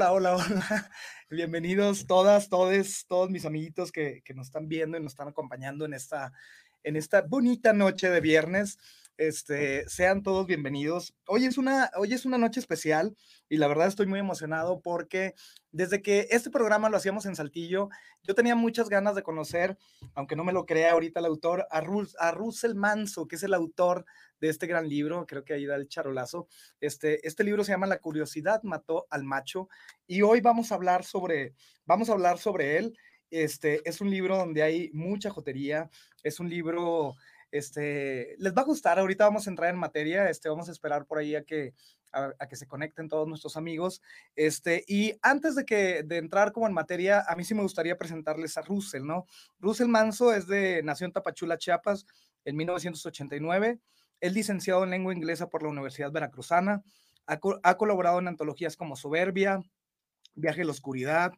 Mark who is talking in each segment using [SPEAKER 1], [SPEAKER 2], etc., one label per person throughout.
[SPEAKER 1] Hola, hola, hola. Bienvenidos todas, todos, todos mis amiguitos que, que, nos están viendo y nos están acompañando en esta, en esta bonita noche de viernes. Este, sean todos bienvenidos. Hoy es, una, hoy es una noche especial y la verdad estoy muy emocionado porque desde que este programa lo hacíamos en Saltillo, yo tenía muchas ganas de conocer, aunque no me lo crea ahorita el autor, a, a Russell Manso, que es el autor de este gran libro, creo que ahí da el charolazo. Este, este libro se llama La curiosidad mató al macho y hoy vamos a hablar sobre, vamos a hablar sobre él. Este, es un libro donde hay mucha jotería, es un libro este, les va a gustar, ahorita vamos a entrar en materia, este, vamos a esperar por ahí a que, se conecten todos nuestros amigos. Este, y antes de, que, de entrar como en materia, a mí sí me gustaría presentarles a Russell, ¿no? Russell Manso es de, nació en Tapachula, Chiapas, en 1989. Es licenciado en lengua inglesa por la Universidad Veracruzana. Ha, ha colaborado en antologías como Soberbia, Viaje a la Oscuridad,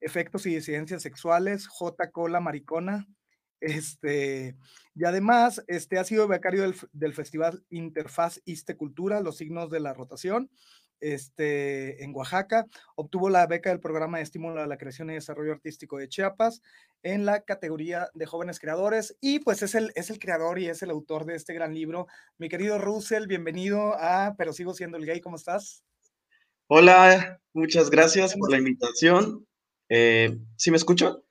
[SPEAKER 1] Efectos y Disidencias Sexuales, J. Cola Maricona, este, y además, este, ha sido becario del, del Festival Interfaz Iste Cultura, Los Signos de la Rotación, este, en Oaxaca. Obtuvo la beca del Programa de Estímulo a la Creación y Desarrollo Artístico de Chiapas en la categoría de jóvenes creadores y pues es el, es el creador y es el autor de este gran libro. Mi querido Russell, bienvenido a Pero sigo siendo el gay, ¿cómo estás?
[SPEAKER 2] Hola, muchas gracias por la invitación. Eh, ¿Sí me escucho?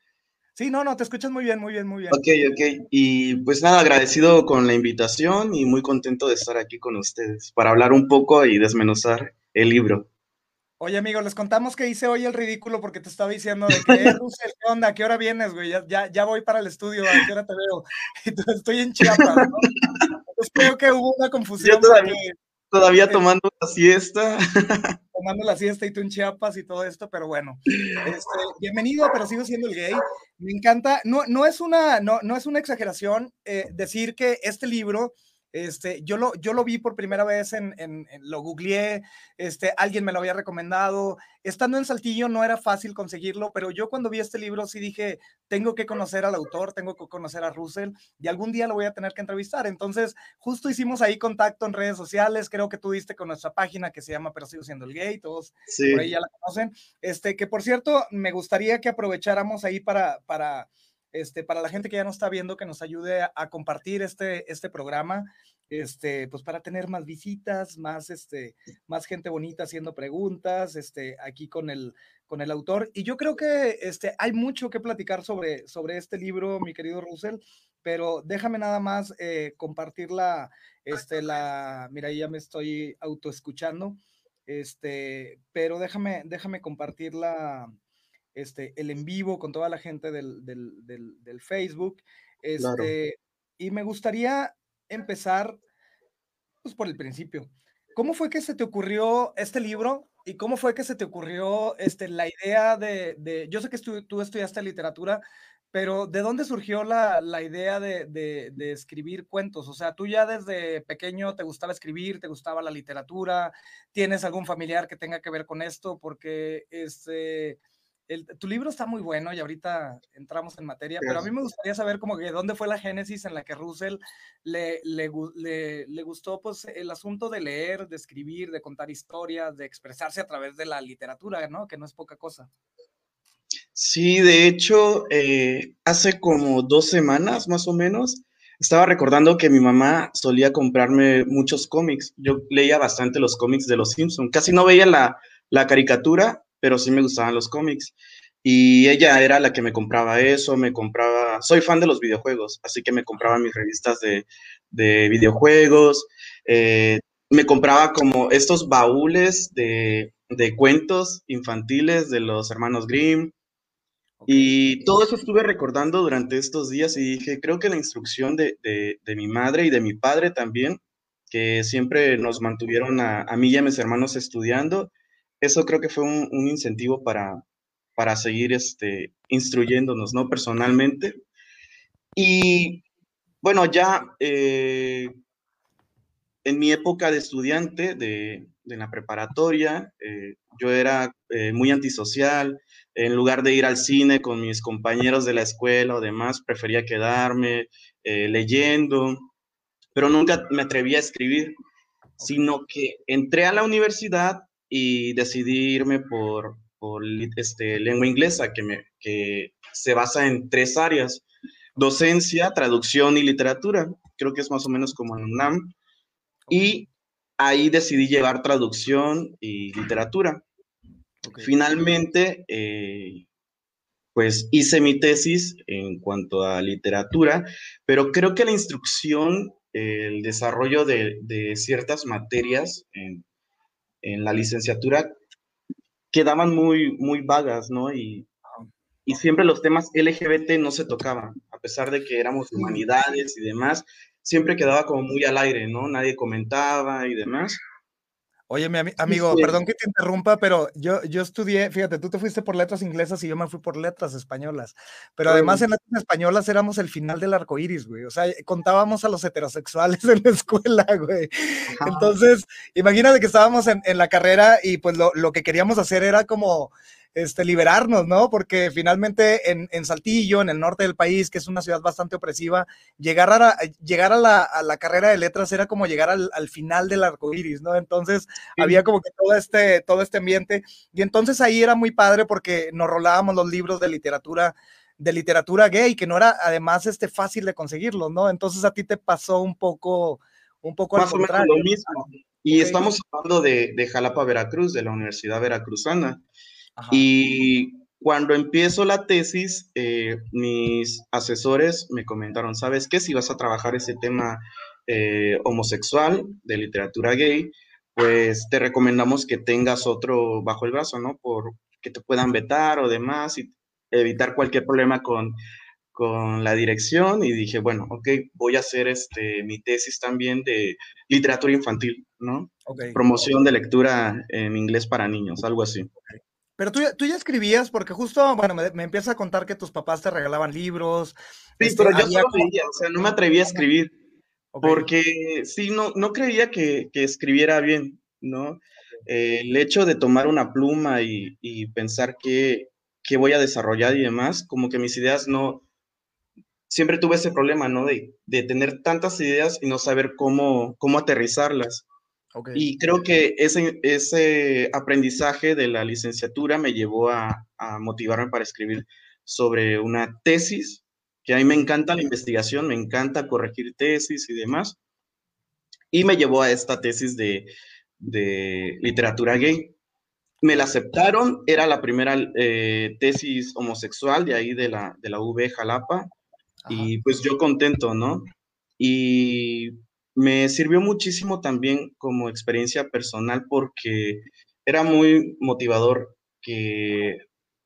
[SPEAKER 1] Sí, no, no, te escuchas muy bien, muy bien, muy bien.
[SPEAKER 2] Ok, ok. Y pues nada, agradecido con la invitación y muy contento de estar aquí con ustedes para hablar un poco y desmenuzar el libro.
[SPEAKER 1] Oye, amigo, les contamos que hice hoy el ridículo porque te estaba diciendo de que, eh, ¿qué onda? ¿A qué hora vienes, güey? Ya, ya, voy para el estudio, ¿a qué hora te veo? Y estoy en Chiapas, ¿no? Entonces creo que hubo una confusión.
[SPEAKER 2] Yo todavía, todavía tomando la siesta.
[SPEAKER 1] Tomando la siesta y tú en Chiapas y todo esto, pero bueno, este, bienvenido, pero sigo siendo el gay. Me encanta, no, no, es, una, no, no es una exageración eh, decir que este libro este, yo lo, yo lo vi por primera vez en, en, lo googleé, este, alguien me lo había recomendado. Estando en Saltillo no era fácil conseguirlo, pero yo cuando vi este libro sí dije, tengo que conocer al autor, tengo que conocer a Russell y algún día lo voy a tener que entrevistar. Entonces, justo hicimos ahí contacto en redes sociales, creo que tú diste con nuestra página que se llama Pero sigo siendo el gay, todos por ahí ya la conocen. Este, que por cierto, me gustaría que aprovecháramos ahí para, para este, para la gente que ya nos está viendo, que nos ayude a, compartir este, este programa, este, pues para tener más visitas, más, este, más gente bonita haciendo preguntas, este, aquí con el, con el autor. Y yo creo que este, hay mucho que platicar sobre, sobre este libro, mi querido Russell, pero déjame nada más eh, compartir la, este, la, mira, ya me estoy autoescuchando, este, pero déjame, déjame compartir la, este, el en vivo con toda la gente del, Facebook. Este, Y me gustaría empezar pues, por el principio. ¿Cómo fue que se te ocurrió este libro y cómo fue que se te ocurrió este, la idea de, yo sé que tú estudiaste literatura, pero ¿de dónde surgió la, idea de, de, escribir cuentos? O sea, tú ya desde pequeño te gustaba escribir, te gustaba la literatura, ¿tienes algún familiar que tenga que ver con esto? Porque este tu libro está muy bueno y ahorita entramos en materia, pero a mí me gustaría saber como que dónde fue la génesis en la que Russell le, le, le, gustó pues el asunto de leer, de escribir, de contar historias, de expresarse a través de la literatura, ¿no? Que no es poca cosa.
[SPEAKER 2] Sí, de hecho, eh, hace como dos semanas más o menos, estaba recordando que mi mamá solía comprarme muchos cómics. Yo leía bastante los cómics de los Simpsons. Casi no veía la, la caricatura, pero sí me gustaban los cómics. Y ella era la que me compraba eso, me compraba, soy fan de los videojuegos, así que me compraba mis revistas de, videojuegos, eh, me compraba como estos baúles de, cuentos infantiles de los hermanos Grimm. Y todo eso estuve recordando durante estos días y dije, creo que la instrucción de, mi madre y de mi padre también, que siempre nos mantuvieron a, a mí y a mis hermanos estudiando, eso creo que fue un, incentivo para, para seguir este, instruyéndonos, ¿no? Personalmente. Y bueno, ya eh, en mi época de estudiante de, la preparatoria, eh, yo era eh, muy antisocial. En lugar de ir al cine con mis compañeros de la escuela o demás, prefería quedarme leyendo, pero nunca me atreví a escribir, sino que entré a la universidad y decidí irme por, por este, lengua inglesa, que, me, que se basa en tres áreas, docencia, traducción y literatura. Creo que es más o menos como en UNAM. Y ahí decidí llevar traducción y literatura. Finalmente, eh, pues hice mi tesis en cuanto a literatura, pero creo que la instrucción, el desarrollo de, ciertas materias en, la licenciatura quedaban muy, muy vagas, ¿no? Y, y siempre los temas LGBT no se tocaban, a pesar de que éramos humanidades y demás, siempre quedaba como muy al aire, ¿no? Nadie comentaba y demás.
[SPEAKER 1] Oye, mi amigo, perdón que te interrumpa, pero yo, yo estudié, fíjate, tú te fuiste por letras inglesas y yo me fui por letras españolas. Pero además en letras españolas éramos el final del arco iris, güey. O sea, contábamos a los heterosexuales en la escuela, güey. Entonces, imagínate que estábamos en, en, la carrera y pues lo, lo que queríamos hacer era como este, liberarnos, ¿no? Porque finalmente en, en, Saltillo, en el norte del país, que es una ciudad bastante opresiva, llegar a, llegar a, la, a la carrera de letras era como llegar al, al final del arco iris, ¿no? Entonces había como que todo este, todo este ambiente. Y entonces ahí era muy padre porque nos rolábamos los libros de literatura de literatura gay, que no era además este fácil de conseguirlos, ¿no? Entonces a ti te pasó un poco, un poco
[SPEAKER 2] Más al contrario. Lo mismo. Y estamos hablando de, de, Jalapa, Veracruz, de la Universidad Veracruzana. Y cuando empiezo la tesis, eh, mis asesores me comentaron, ¿sabes qué? Si vas a trabajar ese tema eh, homosexual de literatura gay, pues te recomendamos que tengas otro bajo el brazo, ¿no? Por que te puedan vetar o demás y evitar cualquier problema con, con la dirección y dije, bueno, ok, voy a hacer este, mi tesis también de literatura infantil, ¿no? Promoción de lectura en inglés para niños, algo así.
[SPEAKER 1] Pero tú, tú, ya escribías, porque justo, bueno, me, me empieza a contar que tus papás te regalaban libros.
[SPEAKER 2] Sí, este, pero yo solo leía, o sea, no me atrevía a escribir, porque sí, no, no creía que, que escribiera bien, ¿no? Eh, el hecho de tomar una pluma y, y pensar que, que, voy a desarrollar y demás, como que mis ideas no, siempre tuve ese problema, ¿no? De, de tener tantas ideas y no saber cómo, cómo aterrizarlas. Y creo que ese, ese aprendizaje de la licenciatura me llevó a, motivarme para escribir sobre una tesis, que a mí me encanta la investigación, me encanta corregir tesis y demás, y me llevó a esta tesis de, literatura gay. Me la aceptaron, era la primera eh, tesis homosexual de ahí de la, de la UB Jalapa, y pues yo contento, ¿no? Y me sirvió muchísimo también como experiencia personal porque era muy motivador que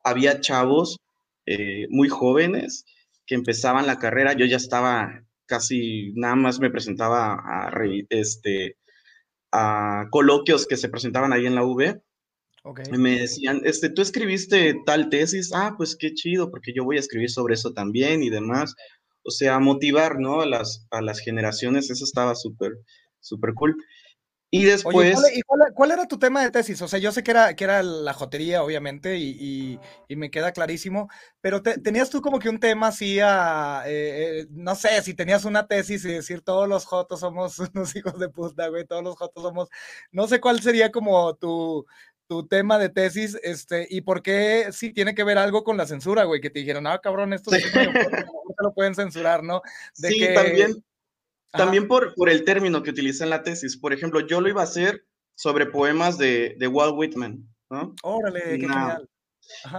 [SPEAKER 2] había chavos eh, muy jóvenes que empezaban la carrera. Yo ya estaba casi, nada más me presentaba a, este, a coloquios que se presentaban ahí en la V. Y me decían, este, tú escribiste tal tesis, ah, pues qué chido, porque yo voy a escribir sobre eso también y demás o sea, motivar, ¿no? A las, a las generaciones, eso estaba súper, súper cool. Y después...
[SPEAKER 1] ¿cuál, era tu tema de tesis? O sea, yo sé que era, que era la jotería, obviamente, y, y, me queda clarísimo, pero tenías tú como que un tema así a, eh, eh, no sé, si tenías una tesis y decir todos los jotos somos unos hijos de puta, güey, todos los jotos somos, no sé cuál sería como tu, tu tema de tesis, este, y por qué sí tiene que ver algo con la censura, güey, que te dijeron, ah, cabrón, esto sí. no lo pueden censurar, ¿no?
[SPEAKER 2] sí, también, también por, por el término que utiliza en la tesis. Por ejemplo, yo lo iba a hacer sobre poemas de, de Walt Whitman, ¿no?
[SPEAKER 1] Órale, qué genial.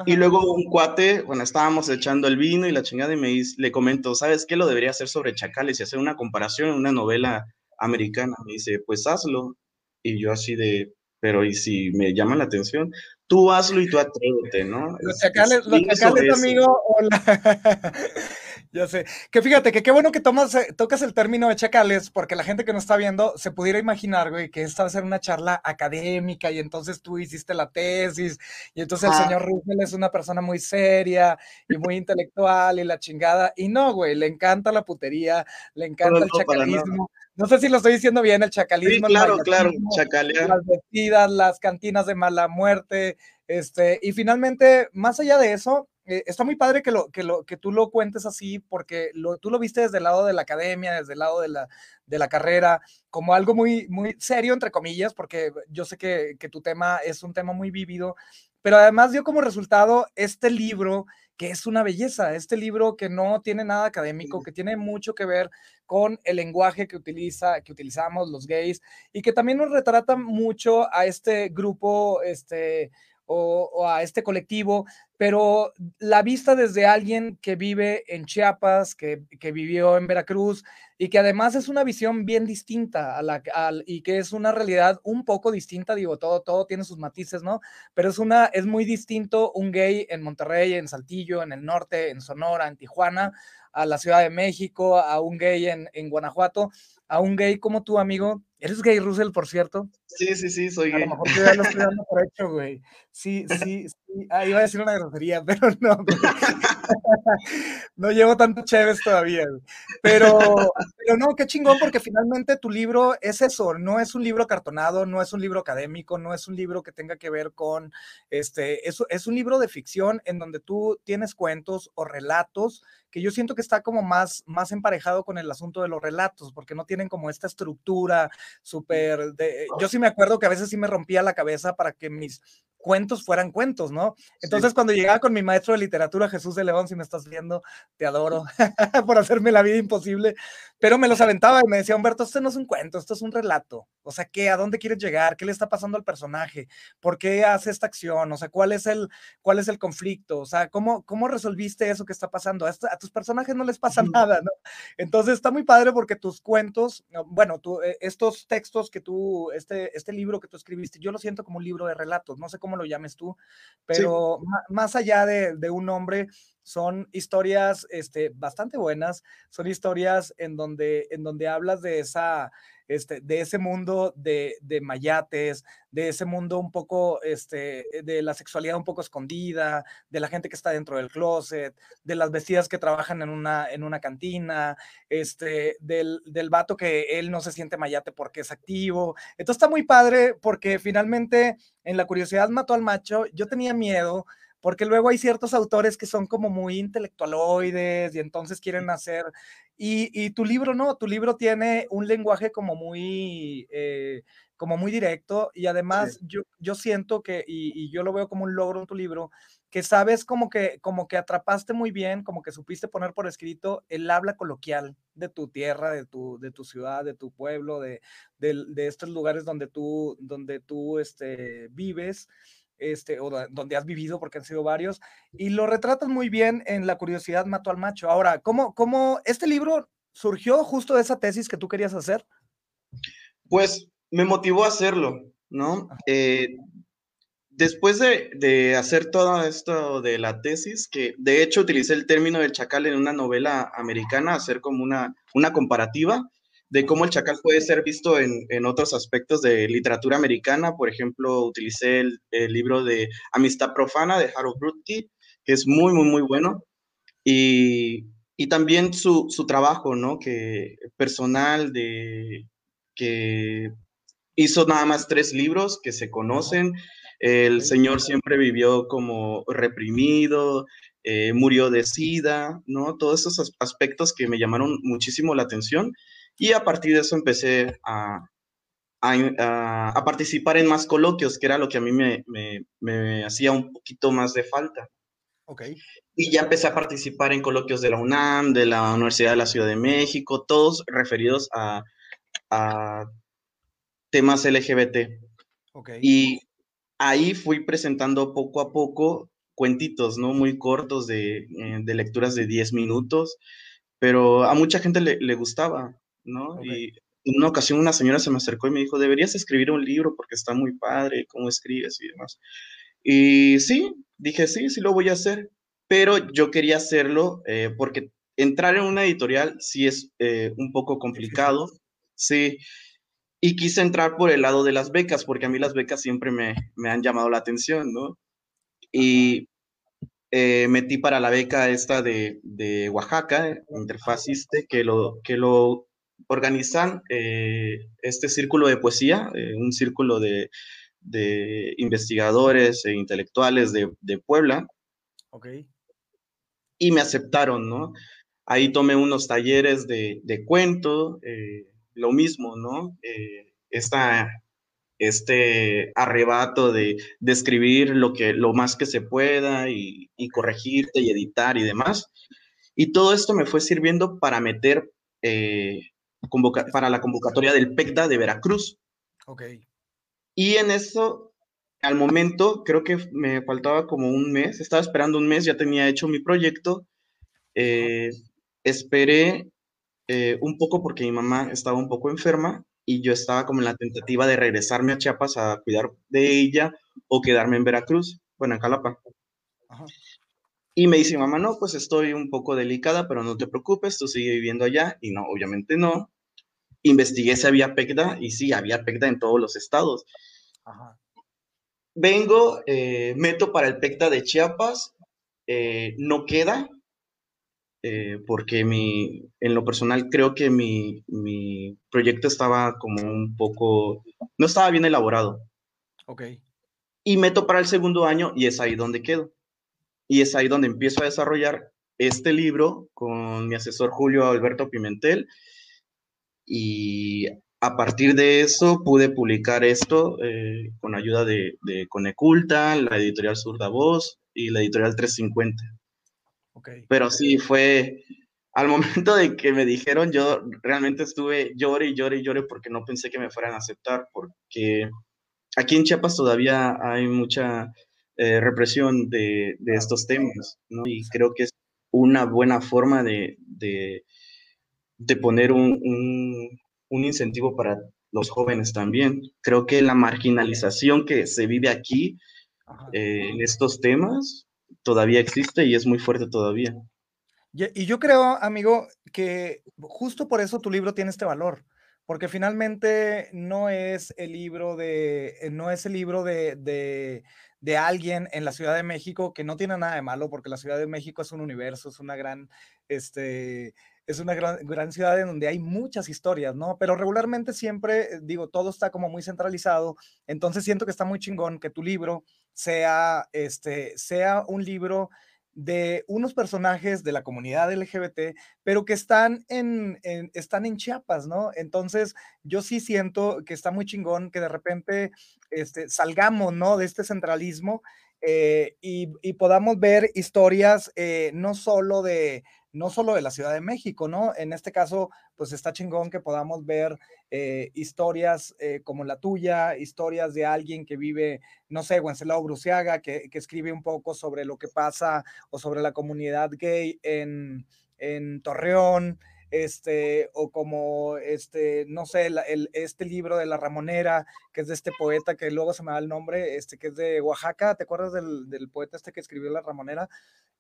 [SPEAKER 2] Y luego un cuate, bueno, estábamos echando el vino y la chingada y me dice, le comento, ¿sabes qué? Lo debería hacer sobre chacales y hacer una comparación en una novela americana. Me dice, pues hazlo. Y yo así de, pero y si me llama la atención, tú hazlo y tú atrévete, ¿no?
[SPEAKER 1] Los chacales, los chacales, amigo, hola. Ya sé. Que fíjate que qué bueno que tomas, eh, tocas el término de chacales, porque la gente que nos está viendo se pudiera imaginar, güey, que esta va a ser una charla académica y entonces tú hiciste la tesis y entonces el señor Russell es una persona muy seria y muy intelectual y la chingada. Y no, güey, le encanta la putería, le encanta el chacalismo. No sé si lo estoy diciendo bien, el chacalismo.
[SPEAKER 2] Sí, claro, claro, chacalear.
[SPEAKER 1] Las vestidas, las cantinas de mala muerte, este, y finalmente, más allá de eso, eh, está muy padre que, lo, que, lo, que tú lo cuentes así, porque lo, tú lo viste desde el lado de la academia, desde el lado de la, de la carrera, como algo muy, muy serio, entre comillas, porque yo sé que, que tu tema es un tema muy vívido, pero además dio como resultado este libro que es una belleza, este libro que no tiene nada académico, que tiene mucho que ver con el lenguaje que utiliza, que utilizamos los gays y que también nos retrata mucho a este grupo, este, o, a este colectivo, pero la vista desde alguien que vive en Chiapas, que, que vivió en Veracruz y que además es una visión bien distinta a la, y que es una realidad un poco distinta, digo, todo, todo tiene sus matices, ¿no? Pero es, una, es muy distinto un gay en Monterrey, en Saltillo, en el norte, en Sonora, en Tijuana, a la Ciudad de México, a un gay en, en Guanajuato, a un gay como tu amigo. ¿Eres gay, Russell, por cierto?
[SPEAKER 2] Sí, sí, sí, soy gay.
[SPEAKER 1] A lo mejor ya lo estoy dando por hecho, güey. Sí, sí, sí. Ah, iba a decir una grosería, pero no. no llevo tanto chéves todavía. Pero, pero no, qué chingón, porque finalmente tu libro es eso, no es un libro cartonado, no es un libro académico, no es un libro que tenga que ver con, este, es, es un libro de ficción en donde tú tienes cuentos o relatos que yo siento que está como más, más emparejado con el asunto de los relatos, porque no tienen como esta estructura súper de... Yo sí me acuerdo que a veces sí me rompía la cabeza para que mis cuentos fueran cuentos, ¿no? Entonces, cuando llegaba con mi maestro de literatura, Jesús de León, si me estás viendo, te adoro por hacerme la vida imposible, pero me los aventaba y me decía, Humberto, esto no es un cuento, esto es un relato. O sea, ¿qué? ¿A dónde quieres llegar? ¿Qué le está pasando al personaje? ¿Por qué hace esta acción? O sea, ¿cuál es el, cuál es el conflicto? O sea, ¿cómo, cómo resolviste eso que está pasando? A, tus personajes no les pasa nada, ¿no? Entonces, está muy padre porque tus cuentos, bueno, tú, eh, estos textos que tú, este, este libro que tú escribiste, yo lo siento como un libro de relatos, no sé cómo lo llames tú, pero más allá de, de, un nombre, son historias este, bastante buenas, son historias en donde, en donde hablas de esa, este, de ese mundo de, de, mayates, de ese mundo un poco, este, de la sexualidad un poco escondida, de la gente que está dentro del closet, de las vestidas que trabajan en una, en una cantina, este, del, del vato que él no se siente mayate porque es activo. Entonces está muy padre porque finalmente en la curiosidad mató al macho. Yo tenía miedo porque luego hay ciertos autores que son como muy intelectualoides y entonces quieren hacer, y, tu libro no, tu libro tiene un lenguaje como muy, eh, como muy directo y además yo, yo siento que, y, yo lo veo como un logro en tu libro, que sabes como que, como que atrapaste muy bien, como que supiste poner por escrito el habla coloquial de tu tierra, de tu, de tu ciudad, de tu pueblo, de, de, estos lugares donde tú, donde tú este, vives este, o donde has vivido, porque han sido varios, y lo retratas muy bien en La curiosidad mató al macho. Ahora, ¿cómo, cómo este libro surgió justo de esa tesis que tú querías hacer?
[SPEAKER 2] Pues me motivó a hacerlo, ¿no? Eh, después de, de, hacer todo esto de la tesis, que de hecho utilicé el término del chacal en una novela americana, hacer como una, una comparativa, de cómo el chacal puede ser visto en, en, otros aspectos de literatura americana. Por ejemplo, utilicé el, libro de Amistad Profana de Harold Brutke, que es muy, muy, muy bueno. Y, y también su, su, trabajo, ¿no? Que personal de que hizo nada más tres libros que se conocen. El señor siempre vivió como reprimido, eh, murió de sida, ¿no? Todos esos aspectos que me llamaron muchísimo la atención y a partir de eso empecé a, a, participar en más coloquios, que era lo que a mí me, me, hacía un poquito más de falta.
[SPEAKER 1] Okay.
[SPEAKER 2] Y ya empecé a participar en coloquios de la UNAM, de la Universidad de la Ciudad de México, todos referidos a, a temas LGBT.
[SPEAKER 1] Okay.
[SPEAKER 2] Y ahí fui presentando poco a poco cuentitos, ¿no? Muy cortos de, eh, de lecturas de 10 minutos, pero a mucha gente le, le gustaba. ¿No? Y en una ocasión una señora se me acercó y me dijo, deberías escribir un libro porque está muy padre, cómo escribes y demás. Y sí, dije, sí, sí lo voy a hacer, pero yo quería hacerlo eh, porque entrar en una editorial sí es eh, un poco complicado, sí. Y quise entrar por el lado de las becas, porque a mí las becas siempre me, me han llamado la atención, ¿no? Y eh, metí para la beca esta de, de Oaxaca, Interfaciste, que lo, que lo organizan eh, este círculo de poesía, eh, un círculo de, investigadores e intelectuales de, Puebla.
[SPEAKER 1] Ok.
[SPEAKER 2] y me aceptaron, ¿no? Ahí tomé unos talleres de, de cuento, eh, lo mismo, ¿no? Esta, este arrebato de, de, escribir lo, que, lo más que se pueda y, y, corregirte y editar y demás. Y todo esto me fue sirviendo para meter, eh, para la convocatoria del PECDA de Veracruz.
[SPEAKER 1] Ok.
[SPEAKER 2] Y en eso, al momento, creo que me faltaba como un mes, estaba esperando un mes, ya tenía hecho mi proyecto eh, esperé eh, un poco porque mi mamá estaba un poco enferma y yo estaba como en la tentativa de regresarme a Chiapas a cuidar de ella o quedarme en Veracruz, bueno, en Jalapa. Y me dice mamá, no, pues estoy un poco delicada, pero no te preocupes, tú sigue viviendo allá. Y no, obviamente no. Investigué si había PECDA y sí, había PECDA en todos los estados. Vengo, eh, meto para el PECDA de Chiapas, no queda, eh, porque mi, en lo personal creo que mi, mi, proyecto estaba como un poco, no estaba bien elaborado.
[SPEAKER 1] Ok.
[SPEAKER 2] Y meto para el segundo año y es ahí donde quedo. Y es ahí donde empiezo a desarrollar este libro con mi asesor Julio Alberto Pimentel. Y a partir de eso pude publicar esto eh, con ayuda de, de Coneculta, la editorial Surda Voz y la editorial 350. Pero sí, fue al momento de que me dijeron, yo realmente estuve llore y llore y llore porque no pensé que me fueran a aceptar, porque aquí en Chiapas todavía hay mucha eh, represión de, de, estos temas, ¿no? Y creo que es una buena forma de, de, de poner un, un, un, incentivo para los jóvenes también. Creo que la marginalización que se vive aquí eh, en estos temas todavía existe y es muy fuerte todavía.
[SPEAKER 1] Y yo creo, amigo, que justo por eso tu libro tiene este valor, porque finalmente no es el libro de, no es el libro de, de, de, alguien en la Ciudad de México que no tiene nada de malo, porque la Ciudad de México es un universo, es una gran, este, es una gran, gran, ciudad en donde hay muchas historias, ¿no? Pero regularmente siempre, digo, todo está como muy centralizado, entonces siento que está muy chingón que tu libro sea, este, sea un libro de unos personajes de la comunidad LGBT, pero que están en, están en Chiapas, ¿no? Entonces, yo sí siento que está muy chingón que de repente este, salgamos, ¿no? De este centralismo eh, y, podamos ver historias eh, no solo de no solo de la Ciudad de México, ¿no? En este caso, pues está chingón que podamos ver eh, historias eh, como la tuya, historias de alguien que vive, no sé, Wenceslao Bruciaga, que, que, escribe un poco sobre lo que pasa o sobre la comunidad gay en, en Torreón, este, o como, este, no sé, el, este libro de La Ramonera, que es de este poeta que luego se me da el nombre, este, que es de Oaxaca, ¿te acuerdas del, del poeta este que escribió La Ramonera?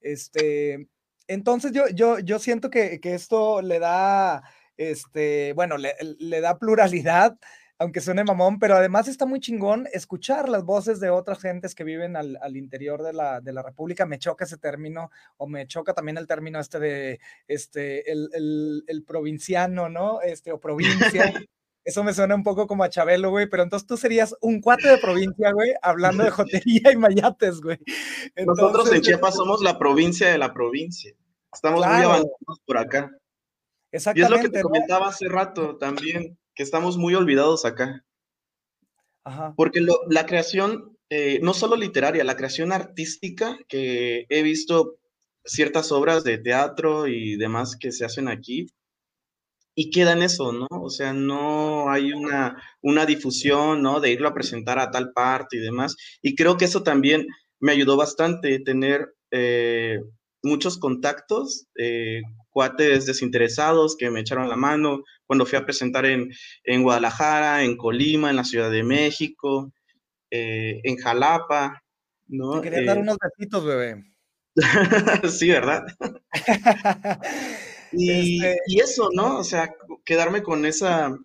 [SPEAKER 1] Este, entonces yo, yo, yo siento que, que esto le da, este, bueno, le, le, da pluralidad, aunque suene mamón, pero además está muy chingón escuchar las voces de otras gentes que viven al, al interior de la, de la, República. Me choca ese término, o me choca también el término este de, este, el, el, el provinciano, ¿no? Este, o provincia. Eso me suena un poco como a Chabelo, güey, pero entonces tú serías un cuate de provincia, güey, hablando de jotería y mayates, güey.
[SPEAKER 2] Nosotros en Chiapas somos la provincia de la provincia. Estamos muy avanzados por acá. Exactamente. Y es lo que te comentaba hace rato también, que estamos muy olvidados acá.
[SPEAKER 1] Ajá.
[SPEAKER 2] Porque lo, la creación, eh, no solo literaria, la creación artística, que he visto ciertas obras de teatro y demás que se hacen aquí, y queda en eso, ¿no? O sea, no hay una, una difusión, ¿no? De irlo a presentar a tal parte y demás. Y creo que eso también me ayudó bastante, tener eh, muchos contactos, eh, cuates desinteresados que me echaron la mano cuando fui a presentar en, en Guadalajara, en Colima, en la Ciudad de México, eh, en Jalapa, ¿no?
[SPEAKER 1] Te quería dar unos besitos, bebé.
[SPEAKER 2] sí, ¿verdad? Y, este... y, eso, ¿no? O sea, quedarme con esa,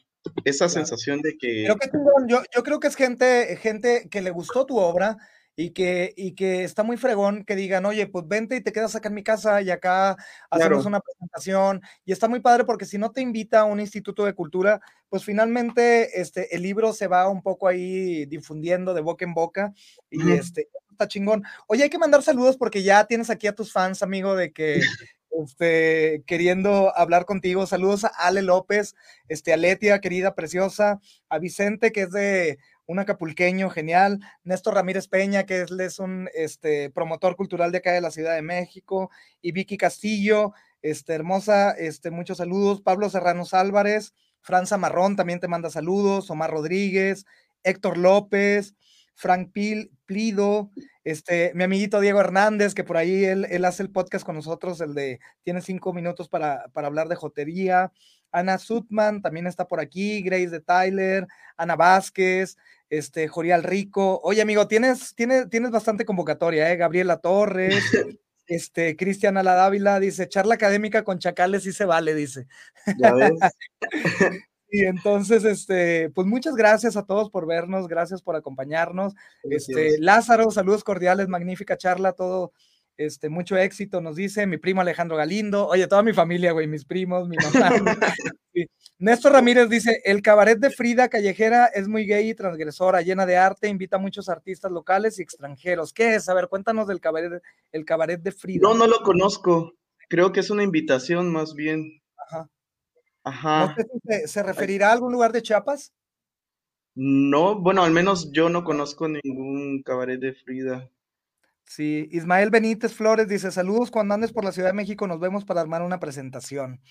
[SPEAKER 2] esa sensación de que...
[SPEAKER 1] Creo que yo, yo, creo que es gente, gente que le gustó tu obra y que, y que está muy fregón que digan, oye, pues vente y te quedas acá en mi casa y acá hacemos claro. una presentación. Y está muy padre porque si no te invita a un instituto de cultura, pues finalmente este, el libro se va un poco ahí difundiendo de boca en boca y uh -huh. este, está chingón. Oye, hay que mandar saludos porque ya tienes aquí a tus fans, amigo, de que este, queriendo hablar contigo. Saludos a Ale López, este, a Letia, querida, preciosa, a Vicente, que es de un acapulqueño genial, Néstor Ramírez Peña, que es, es un este, promotor cultural de acá de la Ciudad de México, y Vicky Castillo, este, hermosa, este, muchos saludos, Pablo Serranos Álvarez, Franza Marrón también te manda saludos, Omar Rodríguez, Héctor López, Frank Pil, Plido, este, mi amiguito Diego Hernández, que por ahí él, él, hace el podcast con nosotros, el de tiene cinco minutos para, para hablar de jotería. Ana Sutman también está por aquí, Grace de Tyler, Ana Vázquez, este, Jorial Rico. Oye, amigo, tienes, tienes, tienes bastante convocatoria, ¿eh? Gabriela Torres, este, Cristiana La Dávila dice, charla académica con chacales sí se vale, dice. ¿Ya ves? y entonces, este, pues muchas gracias a todos por vernos, gracias por acompañarnos. Este, Lázaro, saludos cordiales, magnífica charla, todo, este, mucho éxito, nos dice mi primo Alejandro Galindo, oye, toda mi familia, güey, mis primos, mi mamá. Néstor Ramírez dice, el cabaret de Frida Callejera es muy gay y transgresora, llena de arte, invita a muchos artistas locales y extranjeros. ¿Qué es? A ver, cuéntanos del cabaret, el cabaret de Frida.
[SPEAKER 2] No, no lo conozco. Creo que es una invitación más bien. Ajá.
[SPEAKER 1] Ajá. se, ¿Se referirá a algún lugar de Chiapas?
[SPEAKER 2] No, bueno, al menos yo no conozco ningún cabaret de Frida.
[SPEAKER 1] Sí, Ismael Benítez Flores dice, saludos cuando andes por la Ciudad de México, nos vemos para armar una presentación.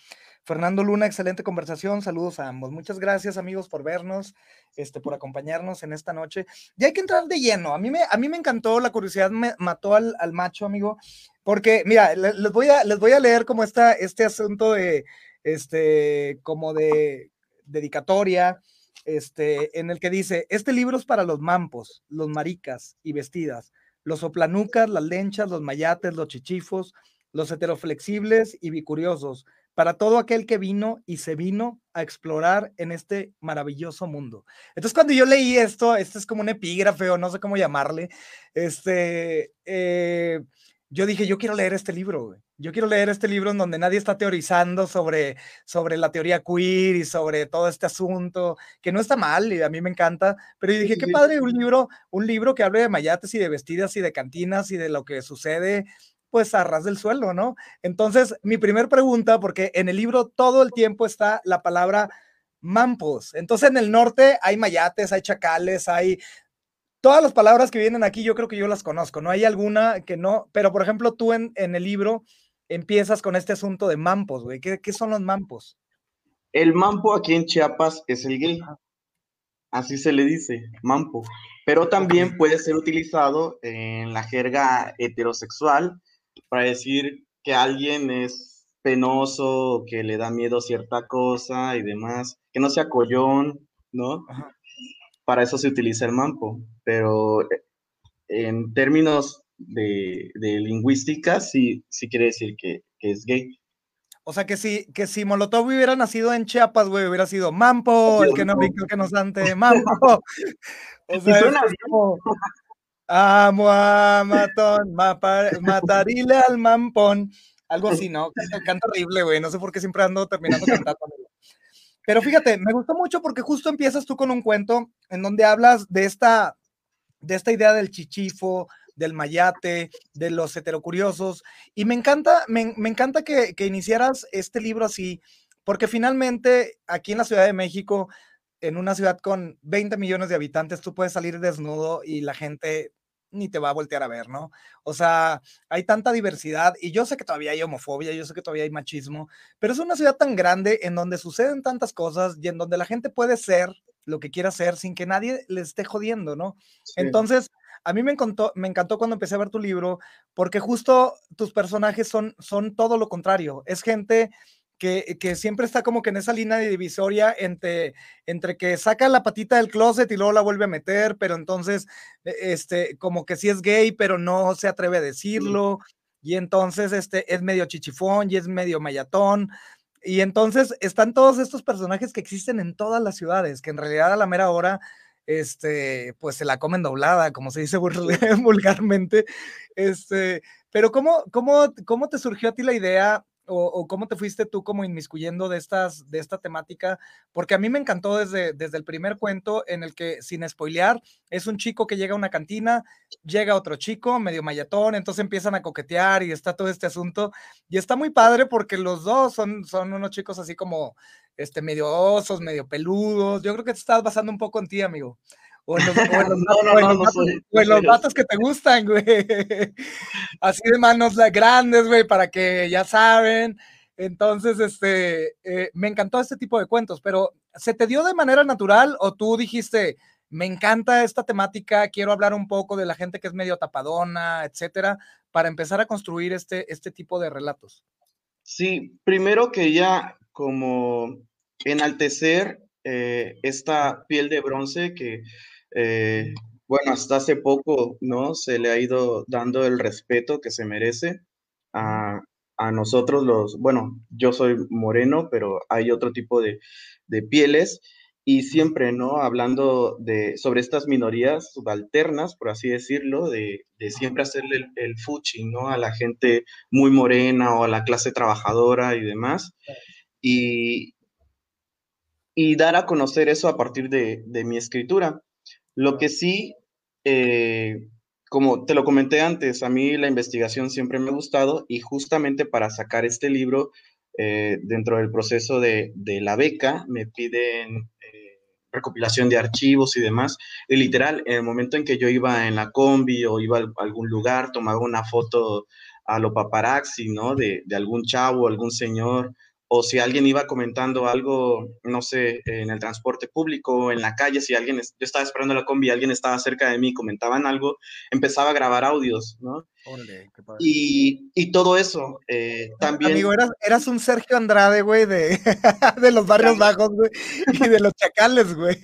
[SPEAKER 1] Fernando Luna, excelente conversación, saludos a ambos. Muchas gracias amigos por vernos, este, por acompañarnos en esta noche. Ya hay que entrar de lleno, a mí me, a mí me encantó, la curiosidad me mató al, al macho, amigo, porque mira, les voy a, les voy a leer como está este asunto de, este, como de dedicatoria, este, en el que dice, este libro es para los mampos, los maricas y vestidas los soplanucas, las lenchas, los mayates, los chichifos, los heteroflexibles y bicuriosos, para todo aquel que vino y se vino a explorar en este maravilloso mundo. Entonces, cuando yo leí esto, este es como un epígrafe o no sé cómo llamarle, este, eh, yo dije, yo quiero leer este libro, Yo quiero leer este libro en donde nadie está teorizando sobre, sobre la teoría queer y sobre todo este asunto, que no está mal y a mí me encanta, pero yo dije, qué padre un libro, un libro que hable de mayates y de vestidas y de cantinas y de lo que sucede pues a ras del suelo, ¿no? Entonces, mi primer pregunta, porque en el libro todo el tiempo está la palabra mampos. Entonces, en el norte hay mayates, hay chacales, hay todas las palabras que vienen aquí yo creo que yo las conozco, no hay alguna que no, pero por ejemplo tú en, en el libro empiezas con este asunto de mampos, güey. ¿Qué, ¿Qué, son los mampos?
[SPEAKER 2] El mampo aquí en Chiapas es el gay. Así se le dice, mampo. Pero también puede ser utilizado en la jerga heterosexual para decir que alguien es penoso, que le da miedo cierta cosa y demás, que no sea collón, ¿no? Para eso se utiliza el mampo pero eh, en términos de, lingüística sí, sí quiere decir que, es gay.
[SPEAKER 1] O sea que si, que si Molotov hubiera nacido en Chiapas, güey, hubiera sido Mampo, el que no el que nos ante Mampo. O sea, amo a Matón, matarile al Mampón. Algo así, ¿no? Canta horrible, güey. No sé por qué siempre ando terminando cantando. Pero fíjate, me gustó mucho porque justo empiezas tú con un cuento en donde hablas de esta de esta idea del chichifo, del mayate, de los heterocuriosos. Y me encanta, me, encanta que, que, iniciaras este libro así, porque finalmente aquí en la Ciudad de México, en una ciudad con 20 millones de habitantes, tú puedes salir desnudo y la gente ni te va a voltear a ver, ¿no? O sea, hay tanta diversidad y yo sé que todavía hay homofobia, yo sé que todavía hay machismo, pero es una ciudad tan grande en donde suceden tantas cosas y en donde la gente puede ser lo que quiera hacer sin que nadie le esté jodiendo, ¿no? Entonces, a mí me encantó, me encantó cuando empecé a ver tu libro, porque justo tus personajes son, son todo lo contrario. Es gente que, que, siempre está como que en esa línea de divisoria entre, entre que saca la patita del closet y luego la vuelve a meter, pero entonces, e, este, como que sí es gay, pero no se atreve a decirlo. Y entonces este, es medio chichifón y es medio mayatón. Y entonces están todos estos personajes que existen en todas las ciudades, que en realidad a la mera hora, este, pues se la comen doblada, como se dice vulgarmente. Este, pero ¿cómo, cómo, ¿cómo te surgió a ti la idea o, cómo te fuiste tú como inmiscuyendo de, estas, de esta temática? Porque a mí me encantó desde, desde el primer cuento en el que, sin spoilear, es un chico que llega a una cantina, llega otro chico, medio mayatón, entonces empiezan a coquetear y está todo este asunto. Y está muy padre porque los dos son, son unos chicos así como este, medio osos, medio peludos. Yo creo que te estás basando un poco en ti, amigo. O en los, vatos, que te gustan, güey. Así de manos grandes, güey, para que ya saben. Entonces, este, eh, me encantó este tipo de cuentos, pero ¿se te dio de manera natural o tú dijiste, me encanta esta temática, quiero hablar un poco de la gente que es medio tapadona, etcétera, para empezar a construir este, este tipo de relatos?
[SPEAKER 2] Sí, primero que ya como enaltecer eh, esta piel de bronce que eh, bueno, hasta hace poco, ¿no? Se le ha ido dando el respeto que se merece a, nosotros los, bueno, yo soy moreno, pero hay otro tipo de, pieles y siempre, ¿no? Hablando de, sobre estas minorías subalternas, por así decirlo, de, siempre hacerle el, el, fuchi, ¿no? A la gente muy morena o a la clase trabajadora y demás. Y, y dar a conocer eso a partir de, de mi escritura. Lo que sí, eh, como te lo comenté antes, a mí la investigación siempre me ha gustado y justamente para sacar este libro, eh, dentro del proceso de, la beca, me piden eh, recopilación de archivos y demás. Y literal, en el momento en que yo iba en la combi o iba a algún lugar, tomaba una foto a lo paparazzi, ¿no? De, de algún chavo, algún señor o si alguien iba comentando algo, no sé, en el transporte público, en la calle, si alguien, yo estaba esperando la combi y alguien estaba cerca de mí, comentaban algo, empezaba a grabar audios, ¿no? y, y, todo eso eh, también...
[SPEAKER 1] Amigo, eras, eras, un Sergio Andrade, güey, de, de los barrios bajos, güey, y de los chacales, güey.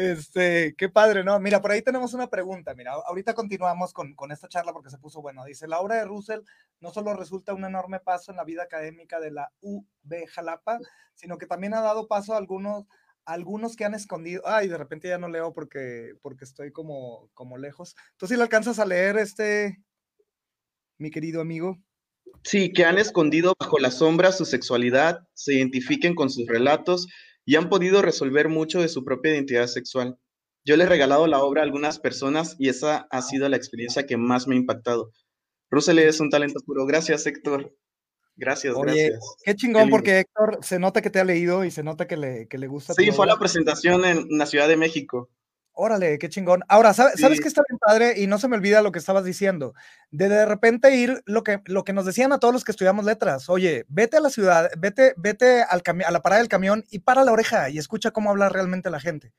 [SPEAKER 1] Este, qué padre, ¿no? Mira, por ahí tenemos una pregunta. Mira, ahorita continuamos con, con, esta charla porque se puso bueno. Dice, la obra de Russell no solo resulta un enorme paso en la vida académica de la UB Jalapa, sino que también ha dado paso a algunos, algunos que han escondido. Ay, de repente ya no leo porque, porque estoy como, como lejos. ¿Tú sí le alcanzas a leer este, mi querido amigo?
[SPEAKER 2] Sí, que han escondido bajo la sombra su sexualidad, se identifiquen con sus relatos y han podido resolver mucho de su propia identidad sexual. Yo le he regalado la obra a algunas personas y esa ha sido la experiencia que más me ha impactado. Russell es un talento puro. Gracias, Héctor. Gracias, gracias.
[SPEAKER 1] Qué chingón, porque Héctor se nota que te ha leído y se nota que le, que le gusta.
[SPEAKER 2] Sí, fue la presentación en la Ciudad de México.
[SPEAKER 1] Órale, qué chingón. Ahora, ¿sabes, ¿sabes qué está bien padre? Y no se me olvida lo que estabas diciendo. De de repente ir lo que, lo que nos decían a todos los que estudiamos letras. Oye, vete a la ciudad, vete, vete al a la parada del camión y para la oreja y escucha cómo habla realmente la gente.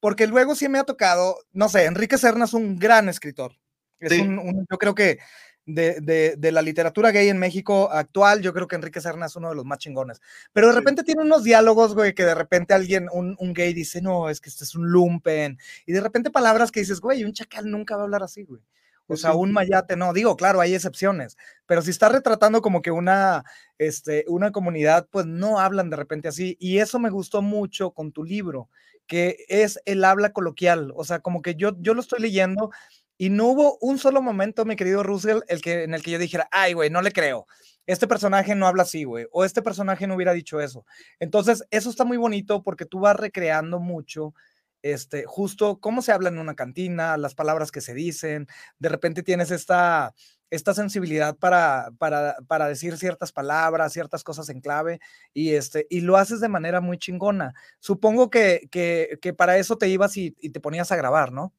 [SPEAKER 1] Porque luego sí me ha tocado, no sé, Enrique Serna es un gran escritor. Es un, yo creo que de, de, la literatura gay en México actual, yo creo que Enrique Serna es uno de los más chingones. Pero de repente tiene unos diálogos, güey, que de repente alguien, un, un, gay dice, no, es que este es un lumpen. Y de repente palabras que dices, güey, un chacal nunca va a hablar así, güey. O pues sea, un mayate, no, digo, claro, hay excepciones, pero si está retratando como que una, este, una comunidad, pues no hablan de repente así. Y eso me gustó mucho con tu libro, que es el habla coloquial. O sea, como que yo, yo lo estoy leyendo y no hubo un solo momento, mi querido Russell, el que, en el que yo dijera, ay, güey, no le creo. Este personaje no habla así, güey. O este personaje no hubiera dicho eso. Entonces, eso está muy bonito porque tú vas recreando mucho este, justo cómo se habla en una cantina, las palabras que se dicen, de repente tienes esta, esta sensibilidad para, para, para, decir ciertas palabras, ciertas cosas en clave, y, este, y lo haces de manera muy chingona. Supongo que, que, que para eso te ibas y, y, te ponías a grabar, ¿no?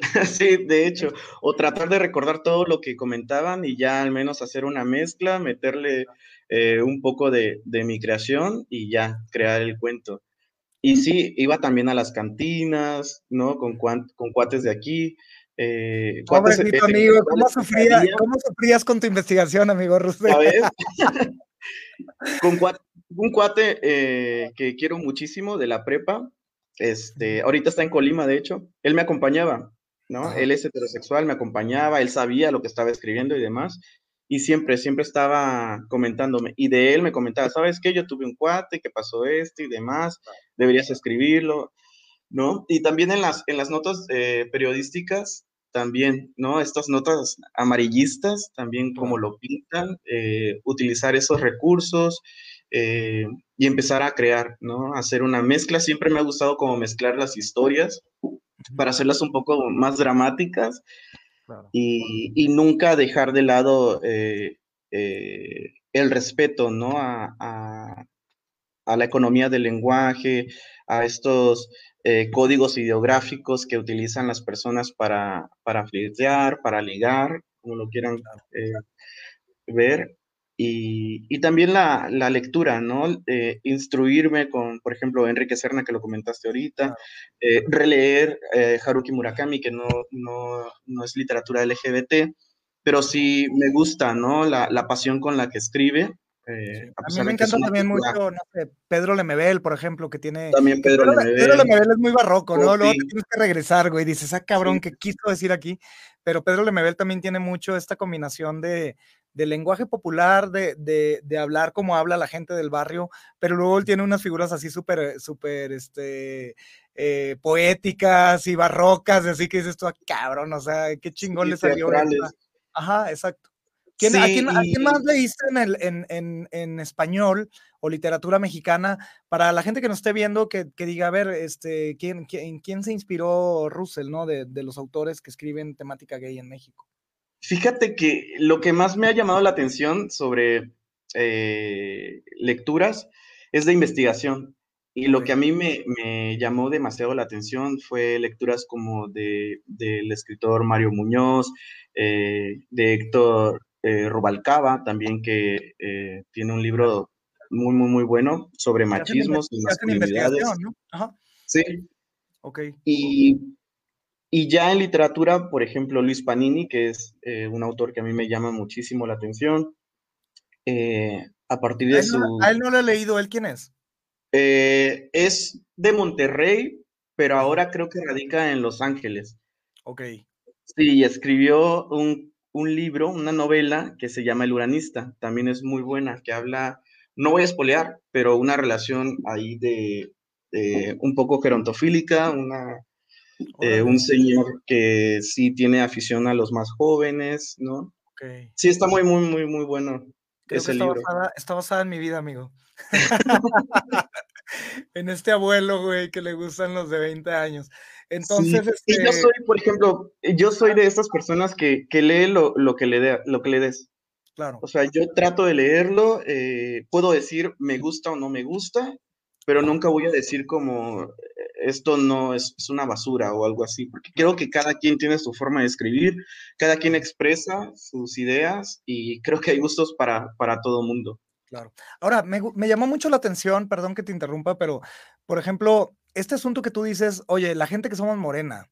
[SPEAKER 2] Sí, de hecho, o tratar de recordar todo lo que comentaban y ya al menos hacer una mezcla, meterle eh, un poco de, mi creación y ya crear el cuento. Y sí, iba también a las cantinas, ¿no? Con, con cuates de aquí.
[SPEAKER 1] Eh, amigo, ¿cómo, sufrías con tu investigación, amigo Rusel?
[SPEAKER 2] con un cuate eh, que quiero muchísimo de la prepa, este, ahorita está en Colima, de hecho, él me acompañaba. ¿No? Él es heterosexual, me acompañaba, él sabía lo que estaba escribiendo y demás, y siempre, siempre estaba comentándome, y de él me comentaba, ¿sabes qué? Yo tuve un cuate, que pasó esto y demás, deberías escribirlo, ¿no? Y también en las, en las notas eh, periodísticas, también, ¿no? Estas notas amarillistas, también como lo pintan, eh, utilizar esos recursos eh, y empezar a crear, ¿no? Hacer una mezcla. Siempre me ha gustado como mezclar las historias para hacerlas un poco más dramáticas y, nunca dejar de lado eh, el respeto, ¿no? A, a la economía del lenguaje, a estos eh, códigos ideográficos que utilizan las personas para, para flirtear, para ligar, como lo quieran eh, ver. Y, también la, lectura, ¿no? Eh, instruirme con, por ejemplo, Enrique Serna, que lo comentaste ahorita, releer Haruki Murakami, que no, no, es literatura LGBT, pero sí me gusta, ¿no? La, la pasión con la que escribe
[SPEAKER 1] eh, a, mí me encanta también mucho, no sé, Pedro Lemebel, por ejemplo, que tiene...
[SPEAKER 2] También Pedro, Lemebel.
[SPEAKER 1] Pedro Lemebel es muy barroco, ¿no? Luego tienes que regresar, güey, dices, ah, cabrón, ¿qué quiso decir aquí? Pero Pedro Lemebel también tiene mucho esta combinación de, lenguaje popular, de, hablar como habla la gente del barrio, pero luego él tiene unas figuras así súper, súper, este, eh, poéticas y barrocas, así que dices tú, ah, cabrón, o sea, qué chingón le salió. Ajá, exacto. ¿A, quién, más leíste en, en, en, español o literatura mexicana? Para la gente que nos esté viendo, que, diga, a ver, este, ¿quién, quién, quién se inspiró Russell, ¿no? De, los autores que escriben temática gay en México.
[SPEAKER 2] Fíjate que lo que más me ha llamado la atención sobre eh, lecturas es de investigación. Y lo que a mí me, me, llamó demasiado la atención fue lecturas como de, del escritor Mario Muñoz, eh, de Héctor eh, Rubalcaba, también que eh, tiene un libro muy, muy, muy bueno sobre machismos y masculinidades. ¿no? Ajá. Sí.
[SPEAKER 1] Ok.
[SPEAKER 2] Y, y, ya en literatura, por ejemplo, Luis Panini, que es eh, un autor que a mí me llama muchísimo la atención. a partir de su...
[SPEAKER 1] a él no lo he leído, ¿él quién es?
[SPEAKER 2] es de Monterrey, pero ahora creo que radica en Los Ángeles.
[SPEAKER 1] Ok.
[SPEAKER 2] Sí, escribió un un libro, una novela que se llama El Uranista, también es muy buena, que habla, no voy a espolear, pero una relación ahí de, un poco gerontofílica, una, eh, un señor que sí tiene afición a los más jóvenes, ¿no? Sí, está muy, muy, muy, muy bueno ese
[SPEAKER 1] está
[SPEAKER 2] libro.
[SPEAKER 1] Basada, está basada en mi vida, amigo. en este abuelo, güey, que le gustan los de 20 años. Entonces,
[SPEAKER 2] y yo este soy, por ejemplo, yo soy de esas personas que, que lee lo, lo, que le de, lo que le des.
[SPEAKER 1] Claro.
[SPEAKER 2] O sea, yo trato de leerlo, eh, puedo decir me gusta o no me gusta, pero nunca voy a decir como esto no es, es, una basura o algo así, porque creo que cada quien tiene su forma de escribir, cada quien expresa sus ideas y creo que hay gustos para, para todo mundo.
[SPEAKER 1] Claro. Ahora, me, me, llamó mucho la atención, perdón que te interrumpa, pero, por ejemplo, este asunto que tú dices, oye, la gente que somos morena,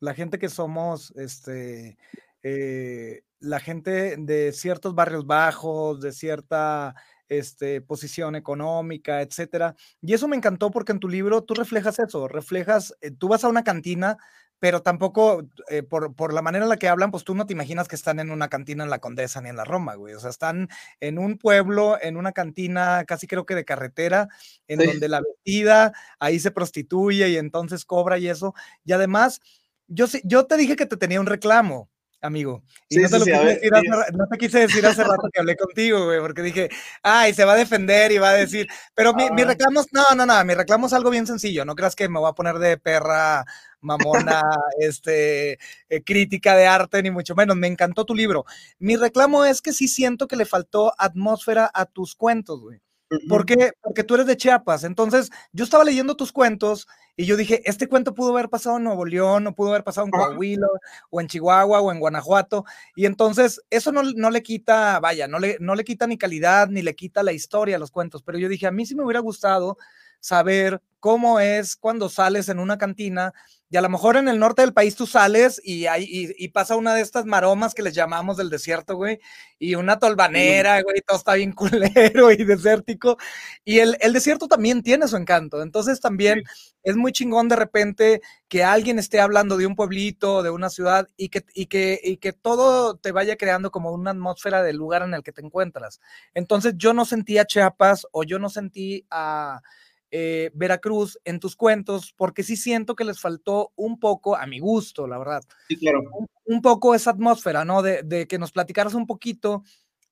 [SPEAKER 1] la gente que somos, este, eh, la gente de ciertos barrios bajos, de cierta este, posición económica, etcétera. Y eso me encantó porque en tu libro tú reflejas eso, reflejas, eh, tú vas a una cantina pero tampoco eh, por, la manera en la que hablan, pues tú no te imaginas que están en una cantina en la Condesa ni en la Roma, güey. O sea, están en un pueblo, en una cantina casi creo que de carretera, en donde la vestida ahí se prostituye y entonces cobra y eso. Y además, yo, yo te dije que te tenía un reclamo amigo. Y no, te quise decir hace, rato que hablé contigo, güey, porque dije, ay, se va a defender y va a decir, pero mi, mi, ah. reclamo, no, no, no, mi reclamo es algo bien sencillo, no creas que me voy a poner de perra mamona, este, eh, crítica de arte, ni mucho menos, me encantó tu libro. Mi reclamo es que sí siento que le faltó atmósfera a tus cuentos, güey. ¿Por qué? Porque tú eres de Chiapas. Entonces, yo estaba leyendo tus cuentos y yo dije, este cuento pudo haber pasado en Nuevo León, o pudo haber pasado en Coahuila, o en Chihuahua, o en Guanajuato. Y entonces, eso no, no, le quita, vaya, no le, no le quita ni calidad, ni le quita la historia a los cuentos. Pero yo dije, a mí sí me hubiera gustado saber cómo es cuando sales en una cantina y a lo mejor en el norte del país tú sales y, hay, y, pasa una de estas maromas que les llamamos del desierto, güey, y una tolvanera, güey, todo está bien culero y desértico. Y el, el desierto también tiene su encanto. Entonces también es muy chingón de repente que alguien esté hablando de un pueblito, de una ciudad, y que, y que, y que todo te vaya creando como una atmósfera del lugar en el que te encuentras. Entonces yo no sentí a Chiapas o yo no sentí a eh, Veracruz en tus cuentos, porque sí siento que les faltó un poco, a mi gusto, la verdad.
[SPEAKER 2] Sí, claro.
[SPEAKER 1] Un, poco esa atmósfera, ¿no? De, que nos platicaras un poquito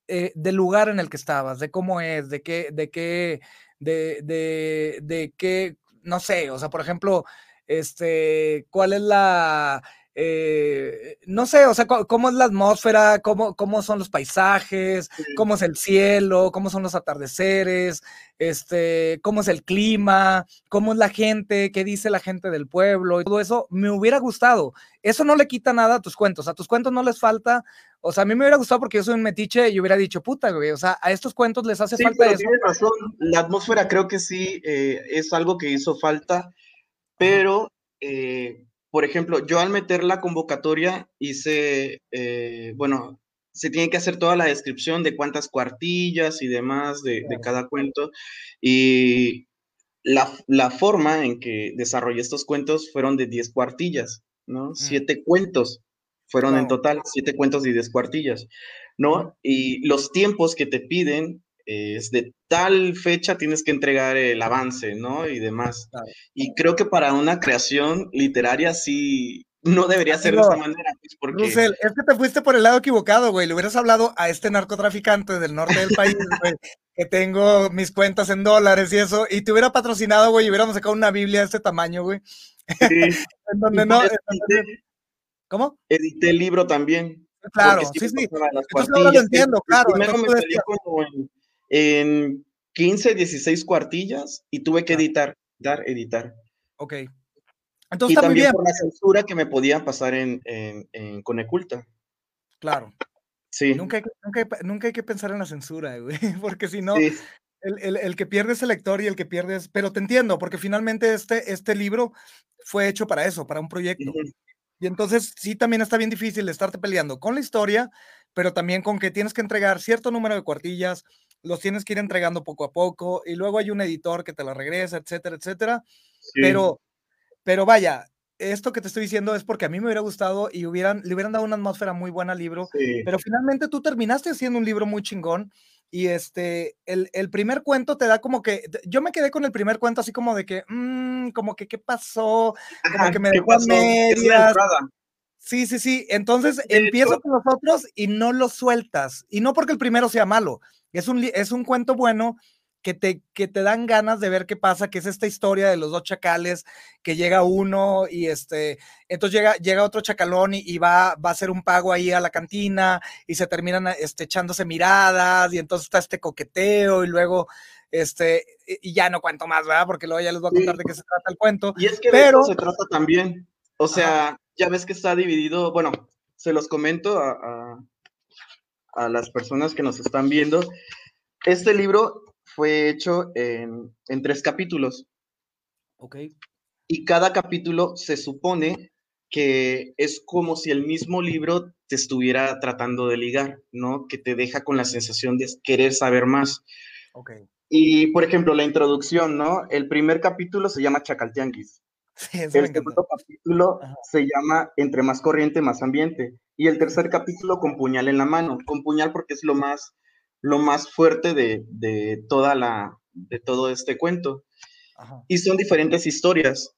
[SPEAKER 1] eh, del lugar en el que estabas, de cómo es, de qué, de qué, de, de, de qué, no sé, o sea, por ejemplo, este, cuál es la eh, no sé, o sea, cómo es la atmósfera, cómo, cómo son los paisajes, cómo es el cielo, cómo son los atardeceres, este, cómo es el clima, cómo es la gente, qué dice la gente del pueblo y todo eso, me hubiera gustado. Eso no le quita nada a tus cuentos, a tus cuentos no les falta, o sea, a mí me hubiera gustado porque yo soy un metiche y hubiera dicho, puta, güey, o sea, a estos cuentos les hace falta eso.
[SPEAKER 2] Tienes razón, la atmósfera creo que sí eh, es algo que hizo falta, pero... Eh, por ejemplo, yo al meter la convocatoria hice, eh, bueno, se tiene que hacer toda la descripción de cuántas cuartillas y demás de, cada cuento. Y la, forma en que desarrollé estos cuentos fueron de 10 cuartillas, ¿no? Mm. Siete cuentos fueron en total, siete cuentos y 10 cuartillas, ¿no? Y los tiempos que te piden es de tal fecha tienes que entregar el avance, ¿no? Y demás. Y creo que para una creación literaria sí no debería ser de esa manera. Pues, porque...
[SPEAKER 1] es que te fuiste por el lado equivocado, güey. Le hubieras hablado a este narcotraficante del norte del país, güey, que tengo mis cuentas en dólares y eso, y te hubiera patrocinado, güey, y hubiéramos sacado una Biblia de este tamaño, güey. Sí. en donde no. ¿Cómo?
[SPEAKER 2] Edité el libro también.
[SPEAKER 1] Claro, sí, sí. Entonces ahora lo entiendo, claro.
[SPEAKER 2] Primero me salió como en en 15, 16 cuartillas y tuve que editar, dar, editar.
[SPEAKER 1] Ok.
[SPEAKER 2] Entonces, y también por la censura que me podían pasar en, en, en Coneculta.
[SPEAKER 1] Claro.
[SPEAKER 2] Sí.
[SPEAKER 1] Nunca hay, nunca, nunca hay que pensar en la censura, güey, porque si no, el, el, el, que pierde es el lector y el que pierde es... Pero te entiendo, porque finalmente este, este libro fue hecho para eso, para un proyecto. Y entonces sí también está bien difícil estarte peleando con la historia, pero también con que tienes que entregar cierto número de cuartillas, los tienes que ir entregando poco a poco y luego hay un editor que te lo regresa, etcétera, etcétera. Pero, pero vaya, esto que te estoy diciendo es porque a mí me hubiera gustado y hubieran, le hubieran dado una atmósfera muy buena al libro, pero finalmente tú terminaste haciendo un libro muy chingón y este, el, el, primer cuento te da como que, yo me quedé con el primer cuento así como de que, mmm, como que, ¿qué pasó? Como que me dejó a medias. Sí, sí, sí. Entonces empiezo con los otros y no los sueltas. Y no porque el primero sea malo, es un, es un cuento bueno que te, que te dan ganas de ver qué pasa, que es esta historia de los dos chacales, que llega uno y este, entonces llega, llega otro chacalón y, va, va a hacer un pago ahí a la cantina y se terminan este, echándose miradas y entonces está este coqueteo y luego, este, y ya no cuento más, ¿verdad? Porque luego ya les voy a contar de qué se trata el cuento.
[SPEAKER 2] Y es que pero, se trata también, o sea, ya ves que está dividido, bueno, se los comento a a las personas que nos están viendo. Este libro fue hecho en, tres capítulos.
[SPEAKER 1] Ok.
[SPEAKER 2] Y cada capítulo se supone que es como si el mismo libro te estuviera tratando de ligar, ¿no? Que te deja con la sensación de querer saber más.
[SPEAKER 1] Ok.
[SPEAKER 2] Y, por ejemplo, la introducción, ¿no? El primer capítulo se llama Chacaltianguis. Sí, el segundo capítulo se llama Entre más corriente, más ambiente. Y el tercer capítulo con puñal en la mano. Con puñal porque es lo más, lo más fuerte de, de toda la, de todo este cuento. Y son diferentes historias.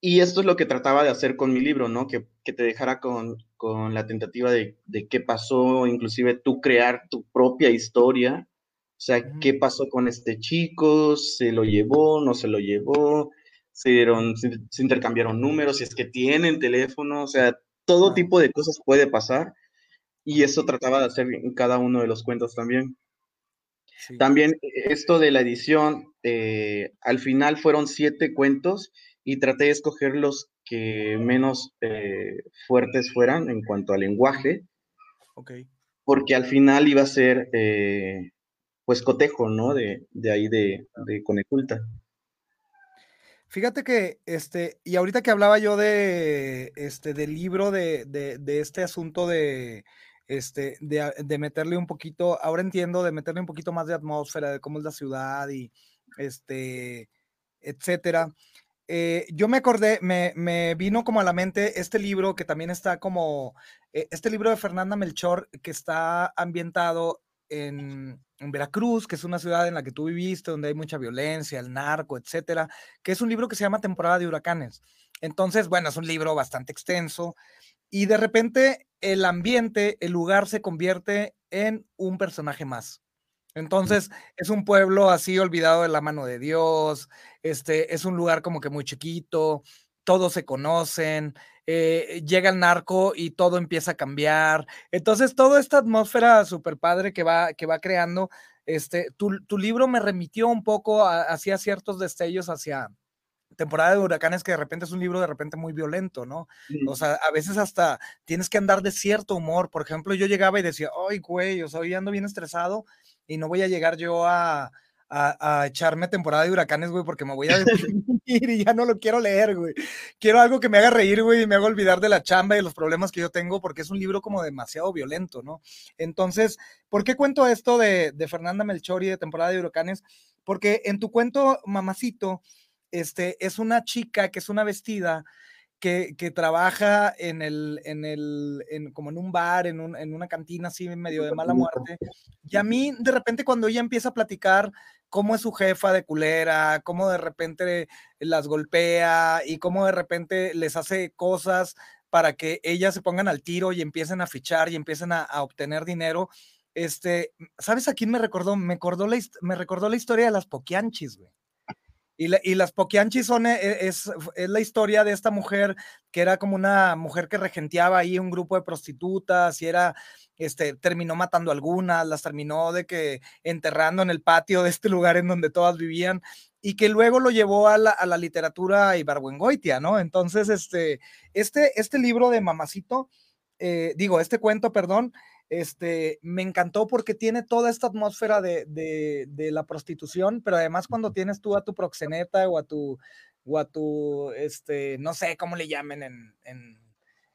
[SPEAKER 2] Y esto es lo que trataba de hacer con mi libro, ¿no? Que, que te dejara con, con la tentativa de, de, qué pasó, inclusive tú crear tu propia historia. O sea, ¿qué pasó con este chico? ¿Se lo llevó? ¿No se lo llevó? Se, dieron, se, intercambiaron números, si es que tienen teléfono, o sea, todo tipo de cosas puede pasar. Y eso trataba de hacer en cada uno de los cuentos también. También e, esto de la edición, eh, al final fueron siete cuentos y traté de escoger los que menos eh, fuertes fueran en cuanto al lenguaje.
[SPEAKER 1] Okay.
[SPEAKER 2] Porque al final iba a ser, eh, pues, cotejo, ¿no? De, de ahí de, de Coneculta.
[SPEAKER 1] Fíjate que, este, y ahorita que hablaba yo de, este, del libro de, de, este asunto de, este, de, meterle un poquito, ahora entiendo, de meterle un poquito más de atmósfera, de cómo es la ciudad y, este, etcétera. Eh, yo me acordé, me, me, vino como a la mente este libro que también está como, eh, este libro de Fernanda Melchor que está ambientado en, Veracruz, que es una ciudad en la que tú viviste, donde hay mucha violencia, el narco, etcétera, que es un libro que se llama Temporada de Huracanes. Entonces, bueno, es un libro bastante extenso y de repente el ambiente, el lugar se convierte en un personaje más. Entonces, es un pueblo así olvidado de la mano de Dios, este, es un lugar como que muy chiquito, todos se conocen, eh, llega el narco y todo empieza a cambiar. Entonces, toda esta atmósfera súper padre que va, que va creando, este, tu, libro me remitió un poco hacia ciertos destellos hacia temporada de huracanes que de repente es un libro de repente muy violento, ¿no? O sea, a veces hasta tienes que andar de cierto humor. Por ejemplo, yo llegaba y decía, ay, güey, o sea, hoy ando bien estresado y no voy a llegar yo a, a, echarme temporada de huracanes, güey, porque me voy a deprimir y ya no lo quiero leer, güey. Quiero algo que me haga reír, güey, y me haga olvidar de la chamba y de los problemas que yo tengo, porque es un libro como demasiado violento, ¿no? Entonces, ¿por qué cuento esto de, de Fernanda Melchori de temporada de huracanes? Porque en tu cuento, mamacito, este, es una chica que es una vestida que, que, trabaja en el, en el, en, como en un bar, en, un, en, una cantina así medio de mala muerte. Y a mí, de repente, cuando ella empieza a platicar cómo es su jefa de culera, cómo de repente las golpea y cómo de repente les hace cosas para que ellas se pongan al tiro y empiecen a fichar y empiecen a, a obtener dinero. Este, ¿sabes a quién me recordó? Me, recordó la, me recordó la historia de las poquianchis, güey. Y, las Poquianchis son, eh, eh, es, es, la historia de esta mujer que era como una mujer que regenteaba ahí un grupo de prostitutas y era, este, terminó matando algunas, las terminó de que enterrando en el patio de este lugar en donde todas vivían y que luego lo llevó a la, a la literatura ibargüengoitia, ¿no? Entonces, este, este, este libro de Mamacito, eh, digo, este cuento, perdón, este, me encantó porque tiene toda esta atmósfera de, la prostitución, pero además cuando tienes tú a tu proxeneta o a tu, o a tu, este, no sé cómo le llamen en,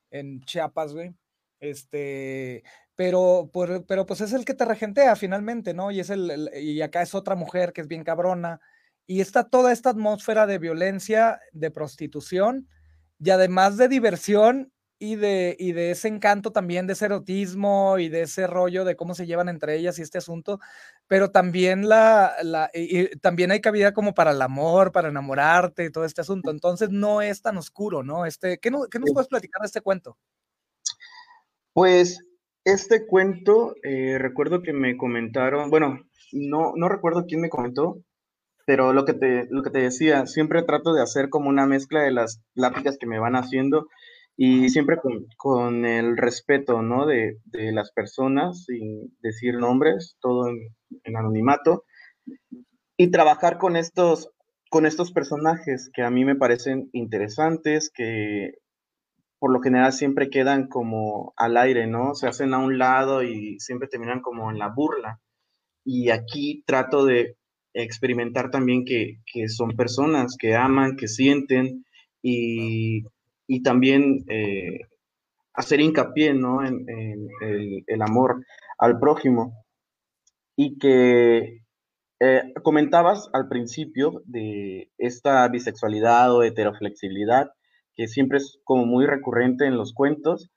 [SPEAKER 1] en, Chiapas, güey, este, pero, pero pues es el que te regentea finalmente, ¿no? Y, es el, y acá es otra mujer que es bien cabrona, y está toda esta atmósfera de violencia, de prostitución, y además de diversión y de, y de ese encanto también de ese erotismo y de ese rollo de cómo se llevan entre ellas y este asunto, pero también la, la y también hay cabida como para el amor, para enamorarte y todo este asunto. Entonces no es tan oscuro, ¿no? Este, ¿qué, no, qué nos puedes platicar de este cuento?
[SPEAKER 2] Pues este cuento, eh, recuerdo que me comentaron, bueno, no, no recuerdo quién me comentó, pero lo que, te, lo que te decía, siempre trato de hacer como una mezcla de las pláticas que me van haciendo y siempre con, el respeto, ¿no? De, las personas, sin decir nombres, todo en, anonimato, y trabajar con estos, con estos personajes que a mí me parecen interesantes, que por lo general siempre quedan como al aire, ¿no? Se hacen a un lado y siempre terminan como en la burla. Y aquí trato de experimentar también que, que son personas que aman, que sienten y y también eh, hacer hincapié ¿no? en, el, amor al prójimo. Y que eh, comentabas al principio de esta bisexualidad o heteroflexibilidad, que siempre es como muy recurrente en los cuentos.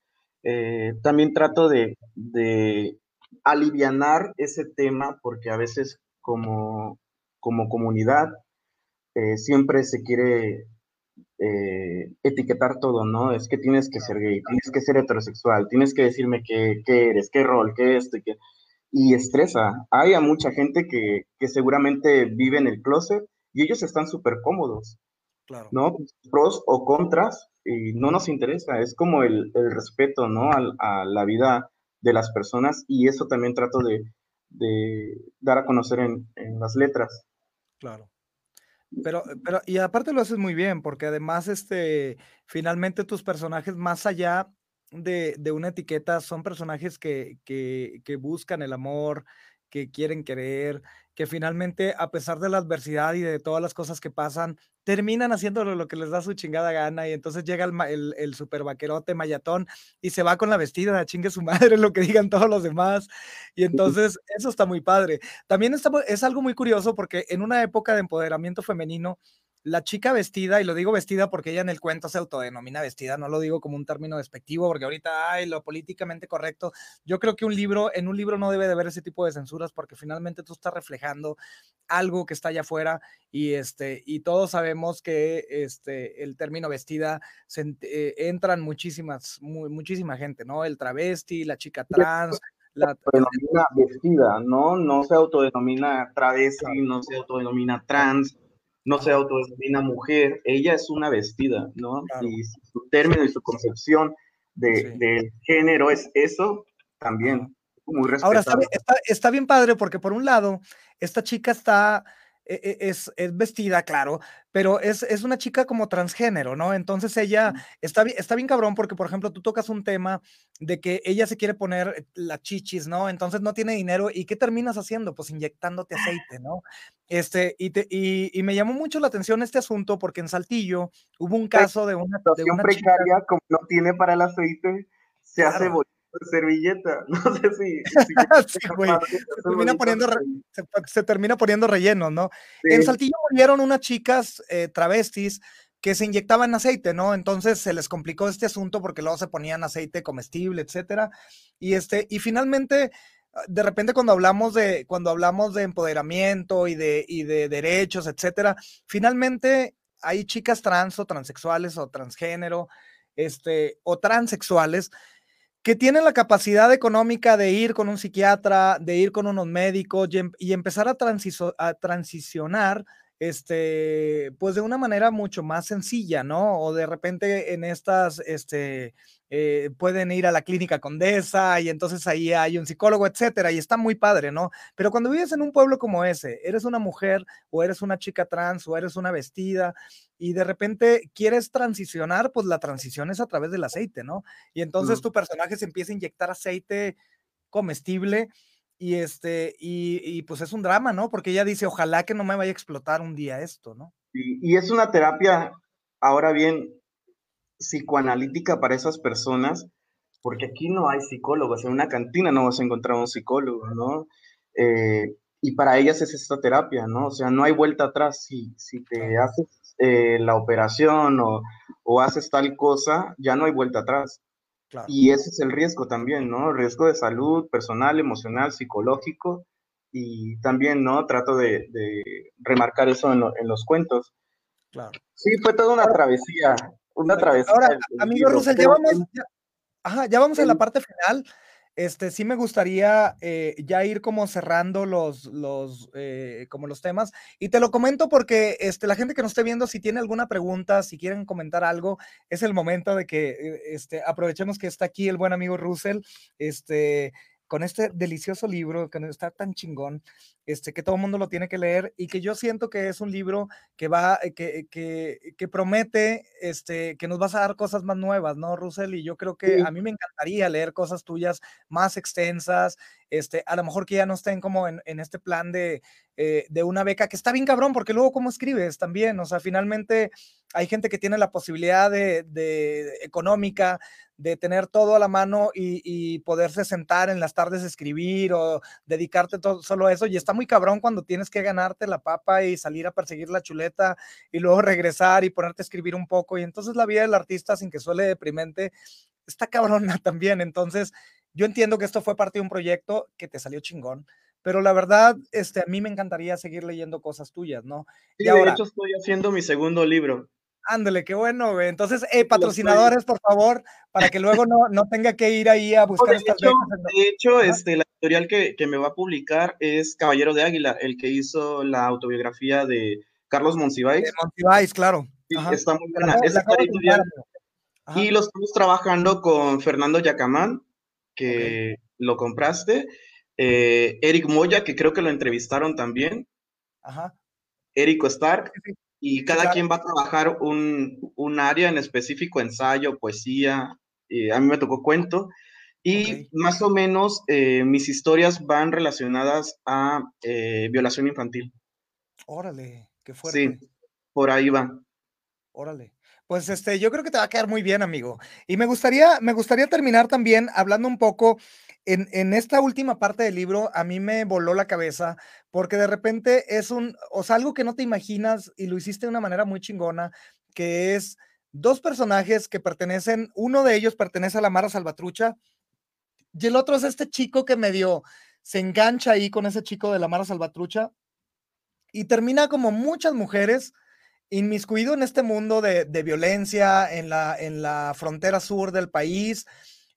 [SPEAKER 2] Eh, también trato de, de alivianar ese tema porque a veces como, como comunidad siempre se quiere eh, etiquetar todo, ¿no? Es que tienes que ser gay, tienes que ser heterosexual, tienes que decirme qué, eres, qué rol, qué esto y qué... Y estresa. Hay a mucha gente que, seguramente vive en el closet y ellos están súper cómodos, claro. ¿no? Pros o contras y no nos interesa, es como el, respeto, ¿no? A, la vida de las personas y eso también trato de, dar a conocer en, en las letras.
[SPEAKER 1] Claro. Pero, pero, y aparte lo haces muy bien, porque además, este, finalmente tus personajes, más allá de, de una etiqueta, son personajes que, que, que buscan el amor, que quieren querer, que finalmente, a pesar de la adversidad y de todas las cosas que pasan, terminan haciendo lo que les da su chingada gana y entonces llega el, el, super vaquerote mayatón y se va con la vestida, chingue su madre, lo que digan todos los demás. Y entonces eso está muy padre. También está, es algo muy curioso porque en una época de empoderamiento femenino, la chica vestida, y lo digo vestida porque ella en el cuento se autodenomina vestida, no lo digo como un término despectivo, porque ahorita, ay, lo políticamente correcto. Yo creo que un libro, en un libro no debe de haber ese tipo de censuras porque finalmente tú estás reflejando algo que está allá afuera y, este, y todos sabemos que este, el término vestida se, eh, entran muchísimas, muchísima gente, ¿no? El travesti, la chica trans. La
[SPEAKER 2] autodenomina vestida, ¿no? No se autodenomina travesti, no se autodenomina trans, no se autodenomina mujer, ella es una vestida, ¿no? Y su término y su concepción de, género es eso también. Muy
[SPEAKER 1] Ahora, está, bien padre porque por un lado, esta chica está es, es, vestida, claro, pero es, es, una chica como transgénero, ¿no? Entonces ella está, está bien cabrón porque, por ejemplo, tú tocas un tema de que ella se quiere poner la chichis, ¿no? Entonces no tiene dinero y ¿qué terminas haciendo? Pues inyectándote aceite, ¿no? Este, y, te, y, me llamó mucho la atención este asunto porque en Saltillo hubo un caso de una, de una
[SPEAKER 2] precaria, como no tiene para el aceite, se hace servilleta. No sé si.
[SPEAKER 1] se, termina poniendo relleno, ¿no? En Saltillo murieron unas chicas eh, travestis que se inyectaban aceite, ¿no? Entonces se les complicó este asunto porque luego se ponían aceite comestible, etcétera. Y este, y finalmente, de repente cuando hablamos de, cuando hablamos de empoderamiento y de, y de derechos, etcétera, finalmente hay chicas trans o transexuales o transgénero, este, o transexuales que tienen la capacidad económica de ir con un psiquiatra, de ir con unos médicos y, em, empezar a, a, transicionar, este, pues de una manera mucho más sencilla, ¿no? O de repente en estas, este, eh, pueden ir a la clínica Condesa y entonces ahí hay un psicólogo, etcétera, y está muy padre, ¿no? Pero cuando vives en un pueblo como ese, eres una mujer o eres una chica trans o eres una vestida y de repente quieres transicionar, pues la transición es a través del aceite, ¿no? Y entonces tu personaje se empieza a inyectar aceite comestible y este, y, pues es un drama, ¿no? Porque ella dice, ojalá que no me vaya a explotar un día esto, ¿no?
[SPEAKER 2] y es una terapia, ahora bien, psicoanalítica para esas personas, porque aquí no hay psicólogos, en una cantina no vas a encontrar un psicólogo, ¿no? Eh, y para ellas es esta terapia, ¿no? O sea, no hay vuelta atrás. Si, si te haces eh, la operación o, o, haces tal cosa, ya no hay vuelta atrás. Y ese es el riesgo también, ¿no? riesgo de salud personal, emocional, psicológico. Y también, ¿no? Trato de, de remarcar eso en, en, los cuentos. Claro. Sí, fue toda una travesía una travesía.
[SPEAKER 1] Ahora, amigo Russell, ya vamos, ajá, ya vamos a la parte final. Este, sí me gustaría eh, ya ir como cerrando los, los, eh, como los temas. Y te lo comento porque este, la gente que nos esté viendo, si tiene alguna pregunta, si quieren comentar algo, es el momento de que eh, este, aprovechemos que está aquí el buen amigo Russell. Este, con este delicioso libro que está tan chingón, este, que todo el mundo lo tiene que leer y que yo siento que es un libro que va, eh, que, que, que, promete, este, que nos vas a dar cosas más nuevas, ¿no, Russell? Y yo creo que a mí me encantaría leer cosas tuyas más extensas, este, a lo mejor que ya no estén como en, en este plan de, eh, de una beca, que está bien cabrón, porque luego cómo escribes también, o sea, finalmente hay gente que tiene la posibilidad de, de económica de tener todo a la mano y, y, poderse sentar en las tardes a escribir o dedicarte todo, solo a eso. Y está muy cabrón cuando tienes que ganarte la papa y salir a perseguir la chuleta y luego regresar y ponerte a escribir un poco. Y entonces la vida del artista, sin que suele deprimente, está cabrona también. Entonces, yo entiendo que esto fue parte de un proyecto que te salió chingón, pero la verdad, este, a mí me encantaría seguir leyendo cosas tuyas, ¿no?
[SPEAKER 2] y ahora, de hecho estoy haciendo mi segundo libro.
[SPEAKER 1] Ándale, qué bueno, güey. Entonces, eh, patrocinadores, por favor, para que luego no, no tenga que ir ahí a buscar estas
[SPEAKER 2] hecho, De hecho, este, la editorial que, que, me va a publicar es Caballero de Águila, el que hizo la autobiografía de Carlos Monsiváis. De
[SPEAKER 1] Monsiváis, claro.
[SPEAKER 2] Sí, está muy buena. Es editorial. Y lo estamos trabajando con Fernando Yacamán, que lo compraste. Eh, Eric Moya, que creo que lo entrevistaron también. Ajá. Érico Stark, y cada quien va a trabajar un, un, área en específico, ensayo, poesía, a mí me tocó cuento, y más o menos eh, mis historias van relacionadas a eh, violación infantil.
[SPEAKER 1] Órale, qué fuerte.
[SPEAKER 2] Sí, por ahí va.
[SPEAKER 1] Órale. Pues este, yo creo que te va a quedar muy bien, amigo. Y me gustaría, me gustaría terminar también hablando un poco en, esta última parte del libro, a mí me voló la cabeza porque de repente es un, o sea, algo que no te imaginas y lo hiciste de una manera muy chingona, que es dos personajes que pertenecen, uno de ellos pertenece a la Mara Salvatrucha y el otro es este chico que medio se engancha ahí con ese chico de la Mara Salvatrucha y termina como muchas mujeres inmiscuido en este mundo de, de violencia en la, en la frontera sur del país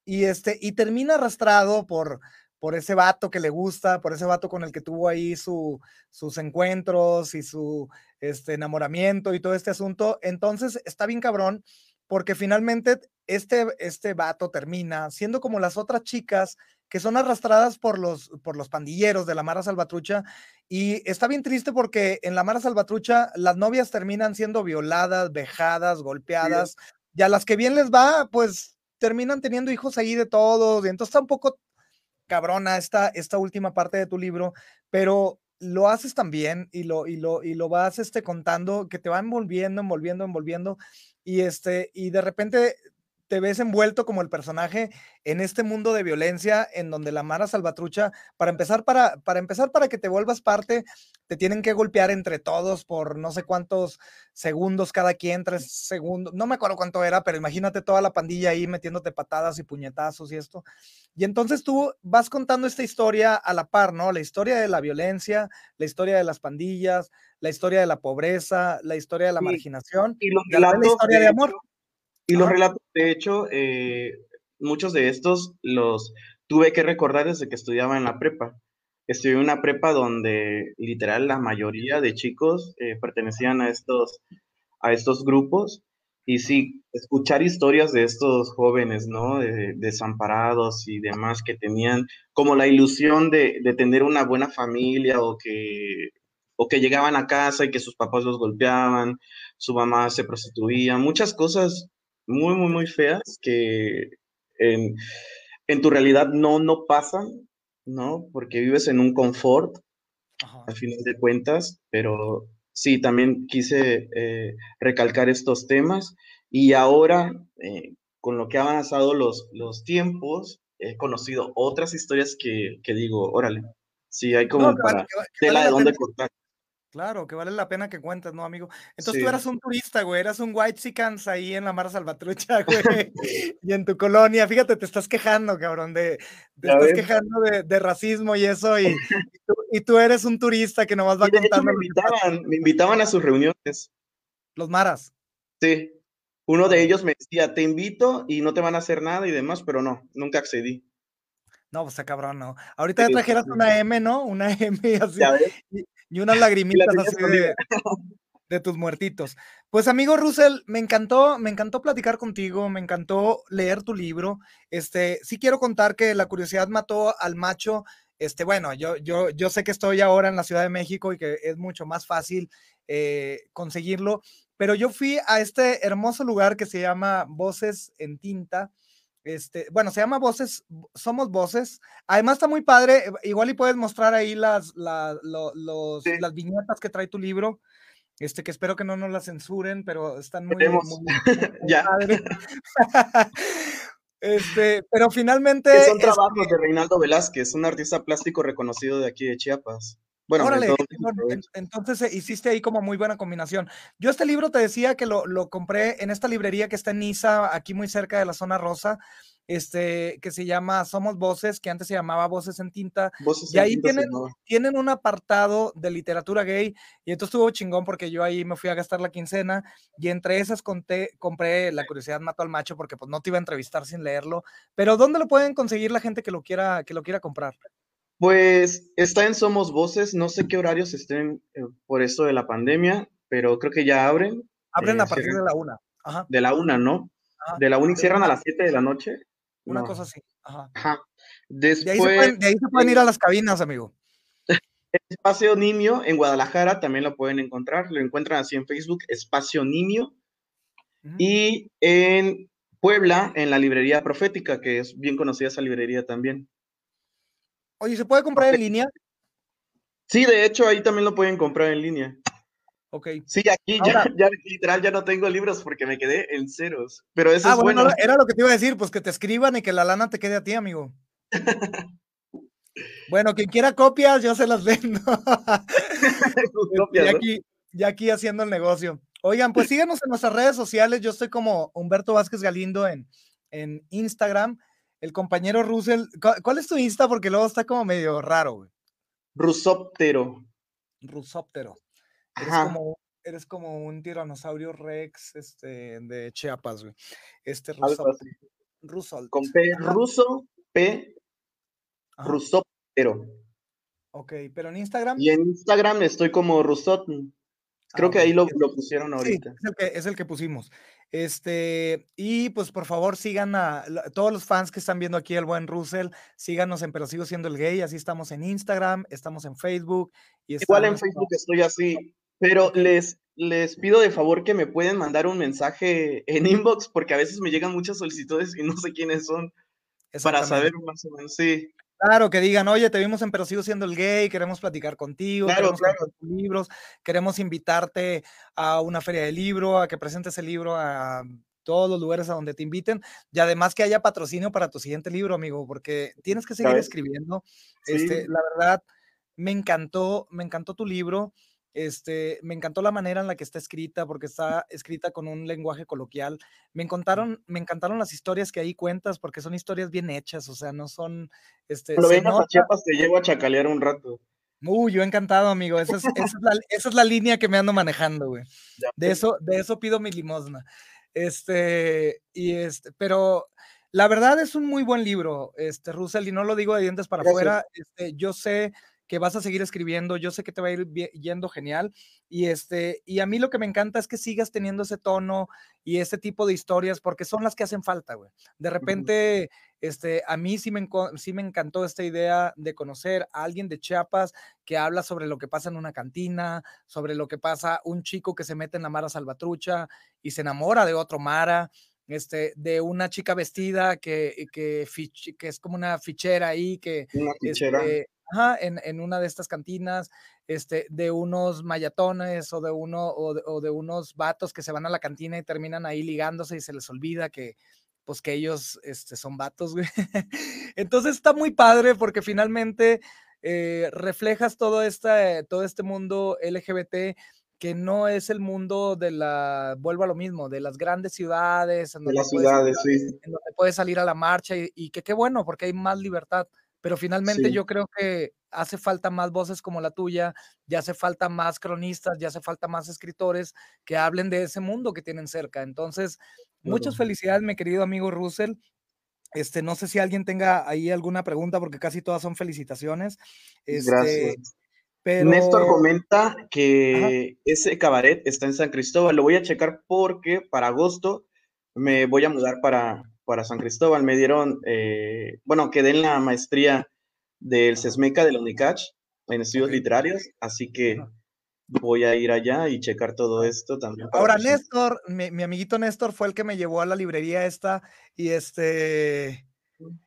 [SPEAKER 1] y, este, y termina arrastrado por, por ese vato que le gusta, por ese vato con el que tuvo ahí su, sus encuentros y su este, enamoramiento y todo este asunto. Entonces está bien cabrón porque finalmente este, este vato termina siendo como las otras chicas que son arrastradas por los, por los pandilleros de la Mara Salvatrucha. Y está bien triste porque en la Mara Salvatrucha las novias terminan siendo violadas, vejadas, golpeadas, y a las que bien les va, pues terminan teniendo hijos ahí de todos. Y entonces está un poco cabrona esta, esta última parte de tu libro, pero lo haces también y lo, y lo, y lo vas este, contando, que te va envolviendo, envolviendo, envolviendo, y, este, y de repente te ves envuelto como el personaje en este mundo de violencia en donde la Mara Salvatrucha, para empezar, para, para empezar, para que te vuelvas parte, te tienen que golpear entre todos por no sé cuántos segundos cada quien, tres segundos, no me acuerdo cuánto era, pero imagínate toda la pandilla ahí metiéndote patadas y puñetazos y esto. Y entonces tú vas contando esta historia a la par, ¿no? La historia de la violencia, la historia de las pandillas, la historia de la pobreza, la historia de la marginación
[SPEAKER 2] y, los
[SPEAKER 1] y la historia de amor.
[SPEAKER 2] Y los relatos, de hecho, eh, muchos de estos los tuve que recordar desde que estudiaba en la prepa. Estudié en una prepa donde literal la mayoría de chicos eh, pertenecían a estos, a estos grupos. Y sí, escuchar historias de estos jóvenes, ¿no? desamparados y demás que tenían como la ilusión de, de, tener una buena familia o que, o que llegaban a casa y que sus papás los golpeaban, su mamá se prostituía, muchas cosas muy, muy, muy feas que en, en tu realidad no, no pasan, ¿no? Porque vives en un confort, al final de cuentas, pero sí, también quise eh, recalcar estos temas y ahora, eh, con lo que han avanzado los, los tiempos, he conocido otras historias que, que digo, órale, sí, hay como
[SPEAKER 1] No,
[SPEAKER 2] para
[SPEAKER 1] que que
[SPEAKER 2] tela
[SPEAKER 1] vale
[SPEAKER 2] de dónde cortar.
[SPEAKER 1] Claro, que vale la pena que cuentes, ¿no, amigo? Entonces tú eras un turista, güey, eras un white chickens ahí en la Mara Salvatrucha, güey, y en tu colonia. Fíjate, te estás quejando, cabrón, de, te estás
[SPEAKER 2] ves.
[SPEAKER 1] quejando de, de racismo y eso, y, y tú, y tú eres un turista que nomás va contando
[SPEAKER 2] me invitaban, me invitaban a sus reuniones.
[SPEAKER 1] los maras.
[SPEAKER 2] Sí. Uno de ellos me decía, te invito y no te van a hacer nada y demás, pero no, nunca accedí.
[SPEAKER 1] No, pues está cabrón, ¿no? Ahorita ya
[SPEAKER 2] Sí,
[SPEAKER 1] trajeras
[SPEAKER 2] sí.
[SPEAKER 1] una M, ¿no? Una M así, y, y unas
[SPEAKER 2] la
[SPEAKER 1] lagrimitas así de tus muertitos. Pues amigo Russell, me encantó, me encantó platicar contigo, me encantó leer tu libro. Este, sí quiero contar que la curiosidad mató al macho. Este, bueno, yo, yo, yo sé que estoy ahora en la Ciudad de México y que es mucho más fácil eh, conseguirlo, pero yo fui a este hermoso lugar que se llama Voces en Tinta. Este, bueno, se llama Voces, Somos Voces. Además está muy padre, eh, igual y puedes mostrar ahí las, la- lo- los-
[SPEAKER 2] Sí.
[SPEAKER 1] las viñetas que trae tu libro, este, que espero que no nos las censuren, pero están muy,
[SPEAKER 2] Esperemos.
[SPEAKER 1] muy, muy- muy
[SPEAKER 2] Ya.
[SPEAKER 1] padres. Este, pero finalmente,
[SPEAKER 2] Que son
[SPEAKER 1] este,
[SPEAKER 2] trabajos de Reinaldo Velázquez, un artista plástico reconocido de aquí de Chiapas. Bueno,
[SPEAKER 1] Órale, entonces eh, hiciste ahí como muy buena combinación. Yo este libro te decía que lo, lo compré en esta librería que está en Niza, aquí muy cerca de la zona rosa, este, que se llama Somos Voces, que antes se llamaba Voces en Tinta,
[SPEAKER 2] Voces
[SPEAKER 1] y
[SPEAKER 2] en
[SPEAKER 1] ahí
[SPEAKER 2] tinta
[SPEAKER 1] tienen, tienen un apartado de literatura gay, y entonces estuvo chingón porque yo ahí me fui a gastar la quincena, y entre esas conté, compré La curiosidad mató al macho, porque pues no te iba a entrevistar sin leerlo, pero ¿dónde lo pueden conseguir la gente que lo quiera, que lo quiera comprar?
[SPEAKER 2] Pues está en Somos Voces, no sé qué horarios estén eh, por esto de la pandemia, pero creo que ya abren.
[SPEAKER 1] Abren
[SPEAKER 2] eh,
[SPEAKER 1] a partir
[SPEAKER 2] cierran
[SPEAKER 1] de la una. Ajá.
[SPEAKER 2] de la una, ¿no?
[SPEAKER 1] ajá.
[SPEAKER 2] De la una y cierran a las 7 de la noche.
[SPEAKER 1] Una
[SPEAKER 2] No.
[SPEAKER 1] cosa así. Ajá.
[SPEAKER 2] Ajá.
[SPEAKER 1] De ahí, se
[SPEAKER 2] Después,
[SPEAKER 1] pueden, de ahí se pueden ir a las cabinas, amigo.
[SPEAKER 2] Espacio Nimio en Guadalajara también lo pueden encontrar. Lo encuentran así en Facebook, Espacio Nimio. Y en Puebla, en la librería Profética, que es bien conocida esa librería también.
[SPEAKER 1] Oye, ¿se puede comprar en línea?
[SPEAKER 2] Sí, de hecho, ahí también lo pueden comprar en línea.
[SPEAKER 1] Ok.
[SPEAKER 2] Sí, aquí ya, ya, literal ya no tengo libros porque me quedé en ceros. Pero eso
[SPEAKER 1] ah,
[SPEAKER 2] es bueno.
[SPEAKER 1] Era lo que te iba a decir, pues que te escriban y que la lana te quede a ti, amigo. bueno, quien quiera copias, yo se las vendo. ya, aquí, ya aquí haciendo el negocio. Oigan, pues síganos en nuestras redes sociales. Yo estoy como Humberto Vázquez Galindo en, en Instagram. El compañero Russell, ¿cuál es tu Insta? Porque luego está como medio raro, güey.
[SPEAKER 2] Rusóptero.
[SPEAKER 1] Rusóptero. Eres como, eres como un tiranosaurio rex este, de Chiapas, güey. Este
[SPEAKER 2] Rusóptero. Con P, ruso, P, Rusóptero.
[SPEAKER 1] Ok, pero en Instagram.
[SPEAKER 2] Y en Instagram estoy como Rusot. Creo ah, que ahí lo, lo pusieron ahorita.
[SPEAKER 1] es, el que, es el que pusimos. Este, y pues por favor sigan a, todos los fans que están viendo aquí el buen Russell, síganos en Pero Sigo Siendo el Gay, así estamos en Instagram, estamos en Facebook.
[SPEAKER 2] Y Igual en Facebook estoy así, pero les, les pido de favor que me pueden mandar un mensaje en inbox porque a veces me llegan muchas solicitudes y no sé quiénes son para saber más o menos, sí.
[SPEAKER 1] Claro, que digan, oye, te vimos en Pero sigo siendo el gay, queremos platicar contigo, queremos claro. tus libros, queremos invitarte a una feria de libro, a que presentes el libro a todos los lugares a donde te inviten y además que haya patrocinio para tu siguiente libro, amigo, porque tienes que seguir escribiendo. Este, la verdad, me encantó, me encantó tu libro. Este, me encantó la manera en la que está escrita, porque está escrita con un lenguaje coloquial. Me encantaron, me encantaron las historias que ahí cuentas, porque son historias bien hechas, o sea, no son. Este,
[SPEAKER 2] Lo vengas a Chiapas, te llevo a chacalear un rato.
[SPEAKER 1] Uy, yo encantado, amigo. Esa es, esa es, la, línea que me ando manejando, güey. De eso, de eso pido mi limosna. Este, y este, pero la verdad es un muy buen libro, este, Russell, y no lo digo de dientes para afuera. Este, yo sé que vas a seguir escribiendo, yo sé que te va a ir yendo genial y este y a mí lo que me encanta es que sigas teniendo ese tono y ese tipo de historias porque son las que hacen falta, güey. De repente este a mí sí me sí me encantó esta idea de conocer a alguien de Chiapas que habla sobre lo que pasa en una cantina, sobre lo que pasa un chico que se mete en la Mara Salvatrucha y se enamora de otro Mara este, de una chica vestida que, que, que, es como una fichera ahí, que,
[SPEAKER 2] una fichera.
[SPEAKER 1] Este, Ajá, en, en, una de estas cantinas, este, de unos mayatones o de, uno, o de, unos vatos que se van a la cantina y terminan ahí ligándose y se les olvida que, pues que ellos este, son vatos, güey. Entonces está muy padre porque finalmente eh, reflejas todo, esta, todo este mundo LGBT que no es el mundo de la, vuelvo a lo mismo, de las grandes ciudades,
[SPEAKER 2] en donde, las ciudades,
[SPEAKER 1] sí. en donde puedes salir a la marcha y, y que qué bueno, porque hay más libertad pero finalmente yo creo que hace falta más voces como la tuya, ya hace falta más cronistas, ya hace falta más escritores que hablen de ese mundo que tienen cerca. Entonces, muchas felicidades, mi querido amigo Russell. Este, no sé si alguien tenga ahí alguna pregunta, porque casi todas son felicitaciones. Este,
[SPEAKER 2] Gracias. Pero... Néstor comenta que ese cabaret está en San Cristóbal. Lo voy a checar porque para agosto me voy a mudar para, para San Cristóbal. Me dieron, eh, bueno, quedé en la maestría del CESMECA de la UNICACH en estudios literarios, así que voy a ir allá y checar todo esto también.
[SPEAKER 1] Ahora, Néstor, mi, amiguito Néstor fue el que me llevó a la librería esta y este,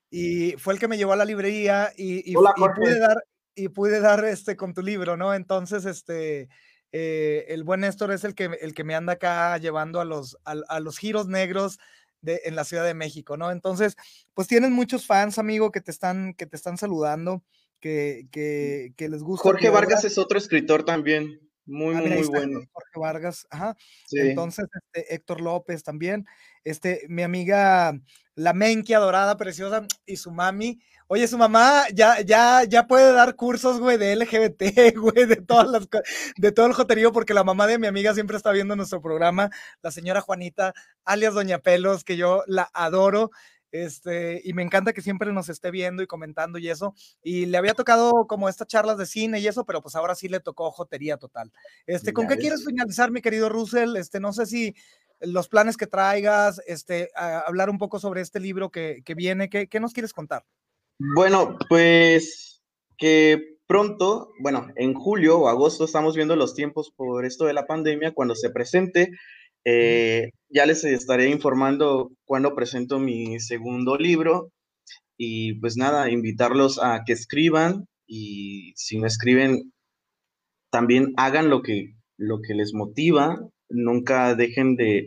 [SPEAKER 1] y fue el que me llevó a la librería y, pude dar, y pude dar este con tu libro, ¿no? Entonces, este, eh, el buen Néstor es el que, el que me anda acá llevando a los, a los giros negros en la Ciudad de México, ¿no? Entonces, pues tienes muchos fans, amigo, que te están, que te están saludando, que, que, que les gusta.
[SPEAKER 2] Jorge Vargas es otro escritor también, muy, ah, muy, muy bueno.
[SPEAKER 1] Jorge Vargas, ajá. Entonces, este, Héctor López también, este, mi amiga la Menki adorada, preciosa, y su mami, Oye, su mamá ya, ya, ya puede dar cursos, güey, de LGBT, güey, de todas las de todo el joterío, porque la mamá de mi amiga siempre está viendo nuestro programa, la señora Juanita, alias Doña Pelos, que yo la adoro. Este, y me encanta que siempre nos esté viendo y comentando y eso. Y le había tocado como estas charlas de cine y eso, pero pues ahora sí le tocó jotería total. Este, ¿con qué quieres finalizar, mi querido Russell? Este, no sé si los planes que traigas, este, hablar un poco sobre este libro que, que viene, ¿qué, ¿qué nos quieres contar?
[SPEAKER 2] Bueno, pues que pronto, bueno, en julio o agosto estamos viendo los tiempos por esto de la pandemia, cuando se presente, eh, ya les estaré informando cuando presento mi segundo libro y pues nada, invitarlos a que escriban y si no escriben, también hagan lo que, lo que les motiva, nunca dejen de,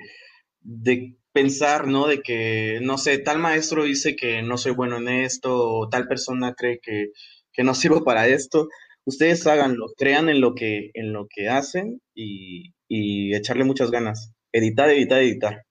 [SPEAKER 2] de pensar, ¿no? De que, no sé, tal maestro dice que no soy bueno en esto, o tal persona cree que, que no sirvo para esto. Ustedes háganlo, crean en lo que, en lo que hacen y, y echarle muchas ganas. Editar, editar, editar.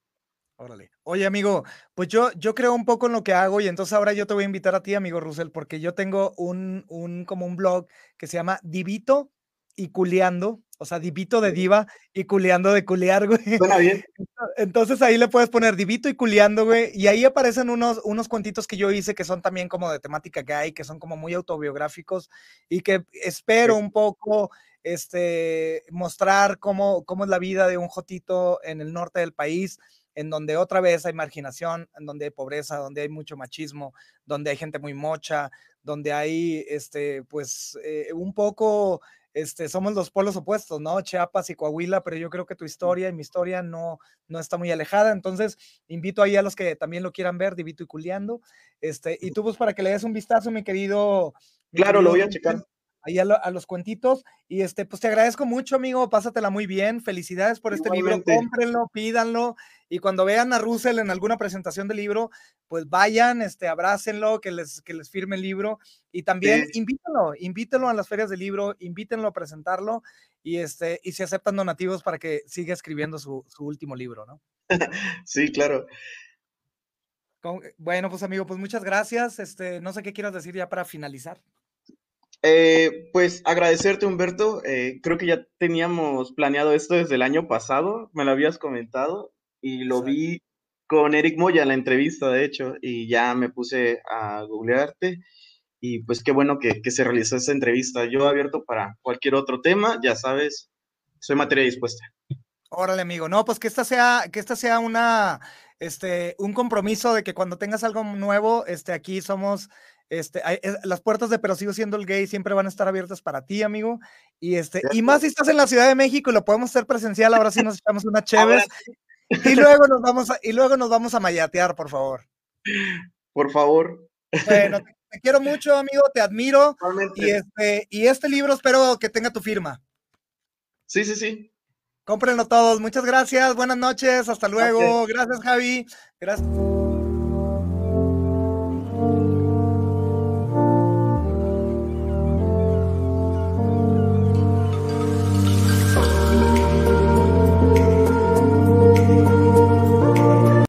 [SPEAKER 1] Órale. Oye, amigo, pues yo, yo creo un poco en lo que hago y entonces ahora yo te voy a invitar a ti, amigo Russell, porque yo tengo un, un como un blog que se llama Divito y Culeando, o sea, Divito de diva y Culeando de culear, güey.
[SPEAKER 2] Suena bien.
[SPEAKER 1] Entonces ahí le puedes poner Divito y Culeando, güey, y ahí aparecen unos, unos cuentitos que yo hice que son también como de temática gay, que son como muy autobiográficos y que espero un poco este, mostrar cómo, cómo es la vida de un jotito en el norte del país en donde otra vez hay marginación, en donde hay pobreza, donde hay mucho machismo, donde hay gente muy mocha, donde hay, este, pues, eh, un poco, este, somos los polos opuestos, ¿no? Chiapas y Coahuila, pero yo creo que tu historia y mi historia no, no está muy alejada, entonces invito ahí a los que también lo quieran ver, Divito y Culeando, este, y tú pues para que le des un vistazo, mi querido.
[SPEAKER 2] claro, lo voy a checar
[SPEAKER 1] ahí a, los cuentitos. Y este, pues te agradezco mucho, amigo. Pásatela muy bien. Felicidades por este libro. Cómprenlo, pídanlo. Y cuando vean a Russell en alguna presentación del libro, pues vayan, este, abrácenlo, que les, que les firme el libro. Y también invítenlo, invítenlo a las ferias del libro, invítenlo a presentarlo. Y este, y si aceptan donativos para que siga escribiendo su, su último libro, ¿no?
[SPEAKER 2] sí, claro.
[SPEAKER 1] Bueno, pues amigo, pues muchas gracias. Este, no sé qué quieras decir ya para finalizar.
[SPEAKER 2] Eh, pues agradecerte, Humberto. Eh, creo que ya teníamos planeado esto desde el año pasado, me lo habías comentado y lo vi con Eric Moya en la entrevista, de hecho, y ya me puse a googlearte y pues qué bueno que, que se realizó esta entrevista. Yo abierto para cualquier otro tema, ya sabes, soy materia dispuesta.
[SPEAKER 1] Órale, amigo. No, pues que esta sea, que esta sea una, este, un compromiso de que cuando tengas algo nuevo, este, aquí somos este, las puertas de Pero sigo siendo el gay siempre van a estar abiertas para ti, amigo. Y, este, y más si estás en la Ciudad de México y lo podemos hacer presencial, ahora sí nos echamos una chévere. Y luego nos vamos a, y luego nos vamos a mayatear, por favor.
[SPEAKER 2] Por favor.
[SPEAKER 1] Bueno, te, quiero mucho, amigo, te admiro. Y este, y este libro espero que tenga tu firma.
[SPEAKER 2] Sí, sí, sí.
[SPEAKER 1] Cómprenlo todos. Muchas gracias. Buenas noches. Hasta luego. Gracias, Javi. Gracias.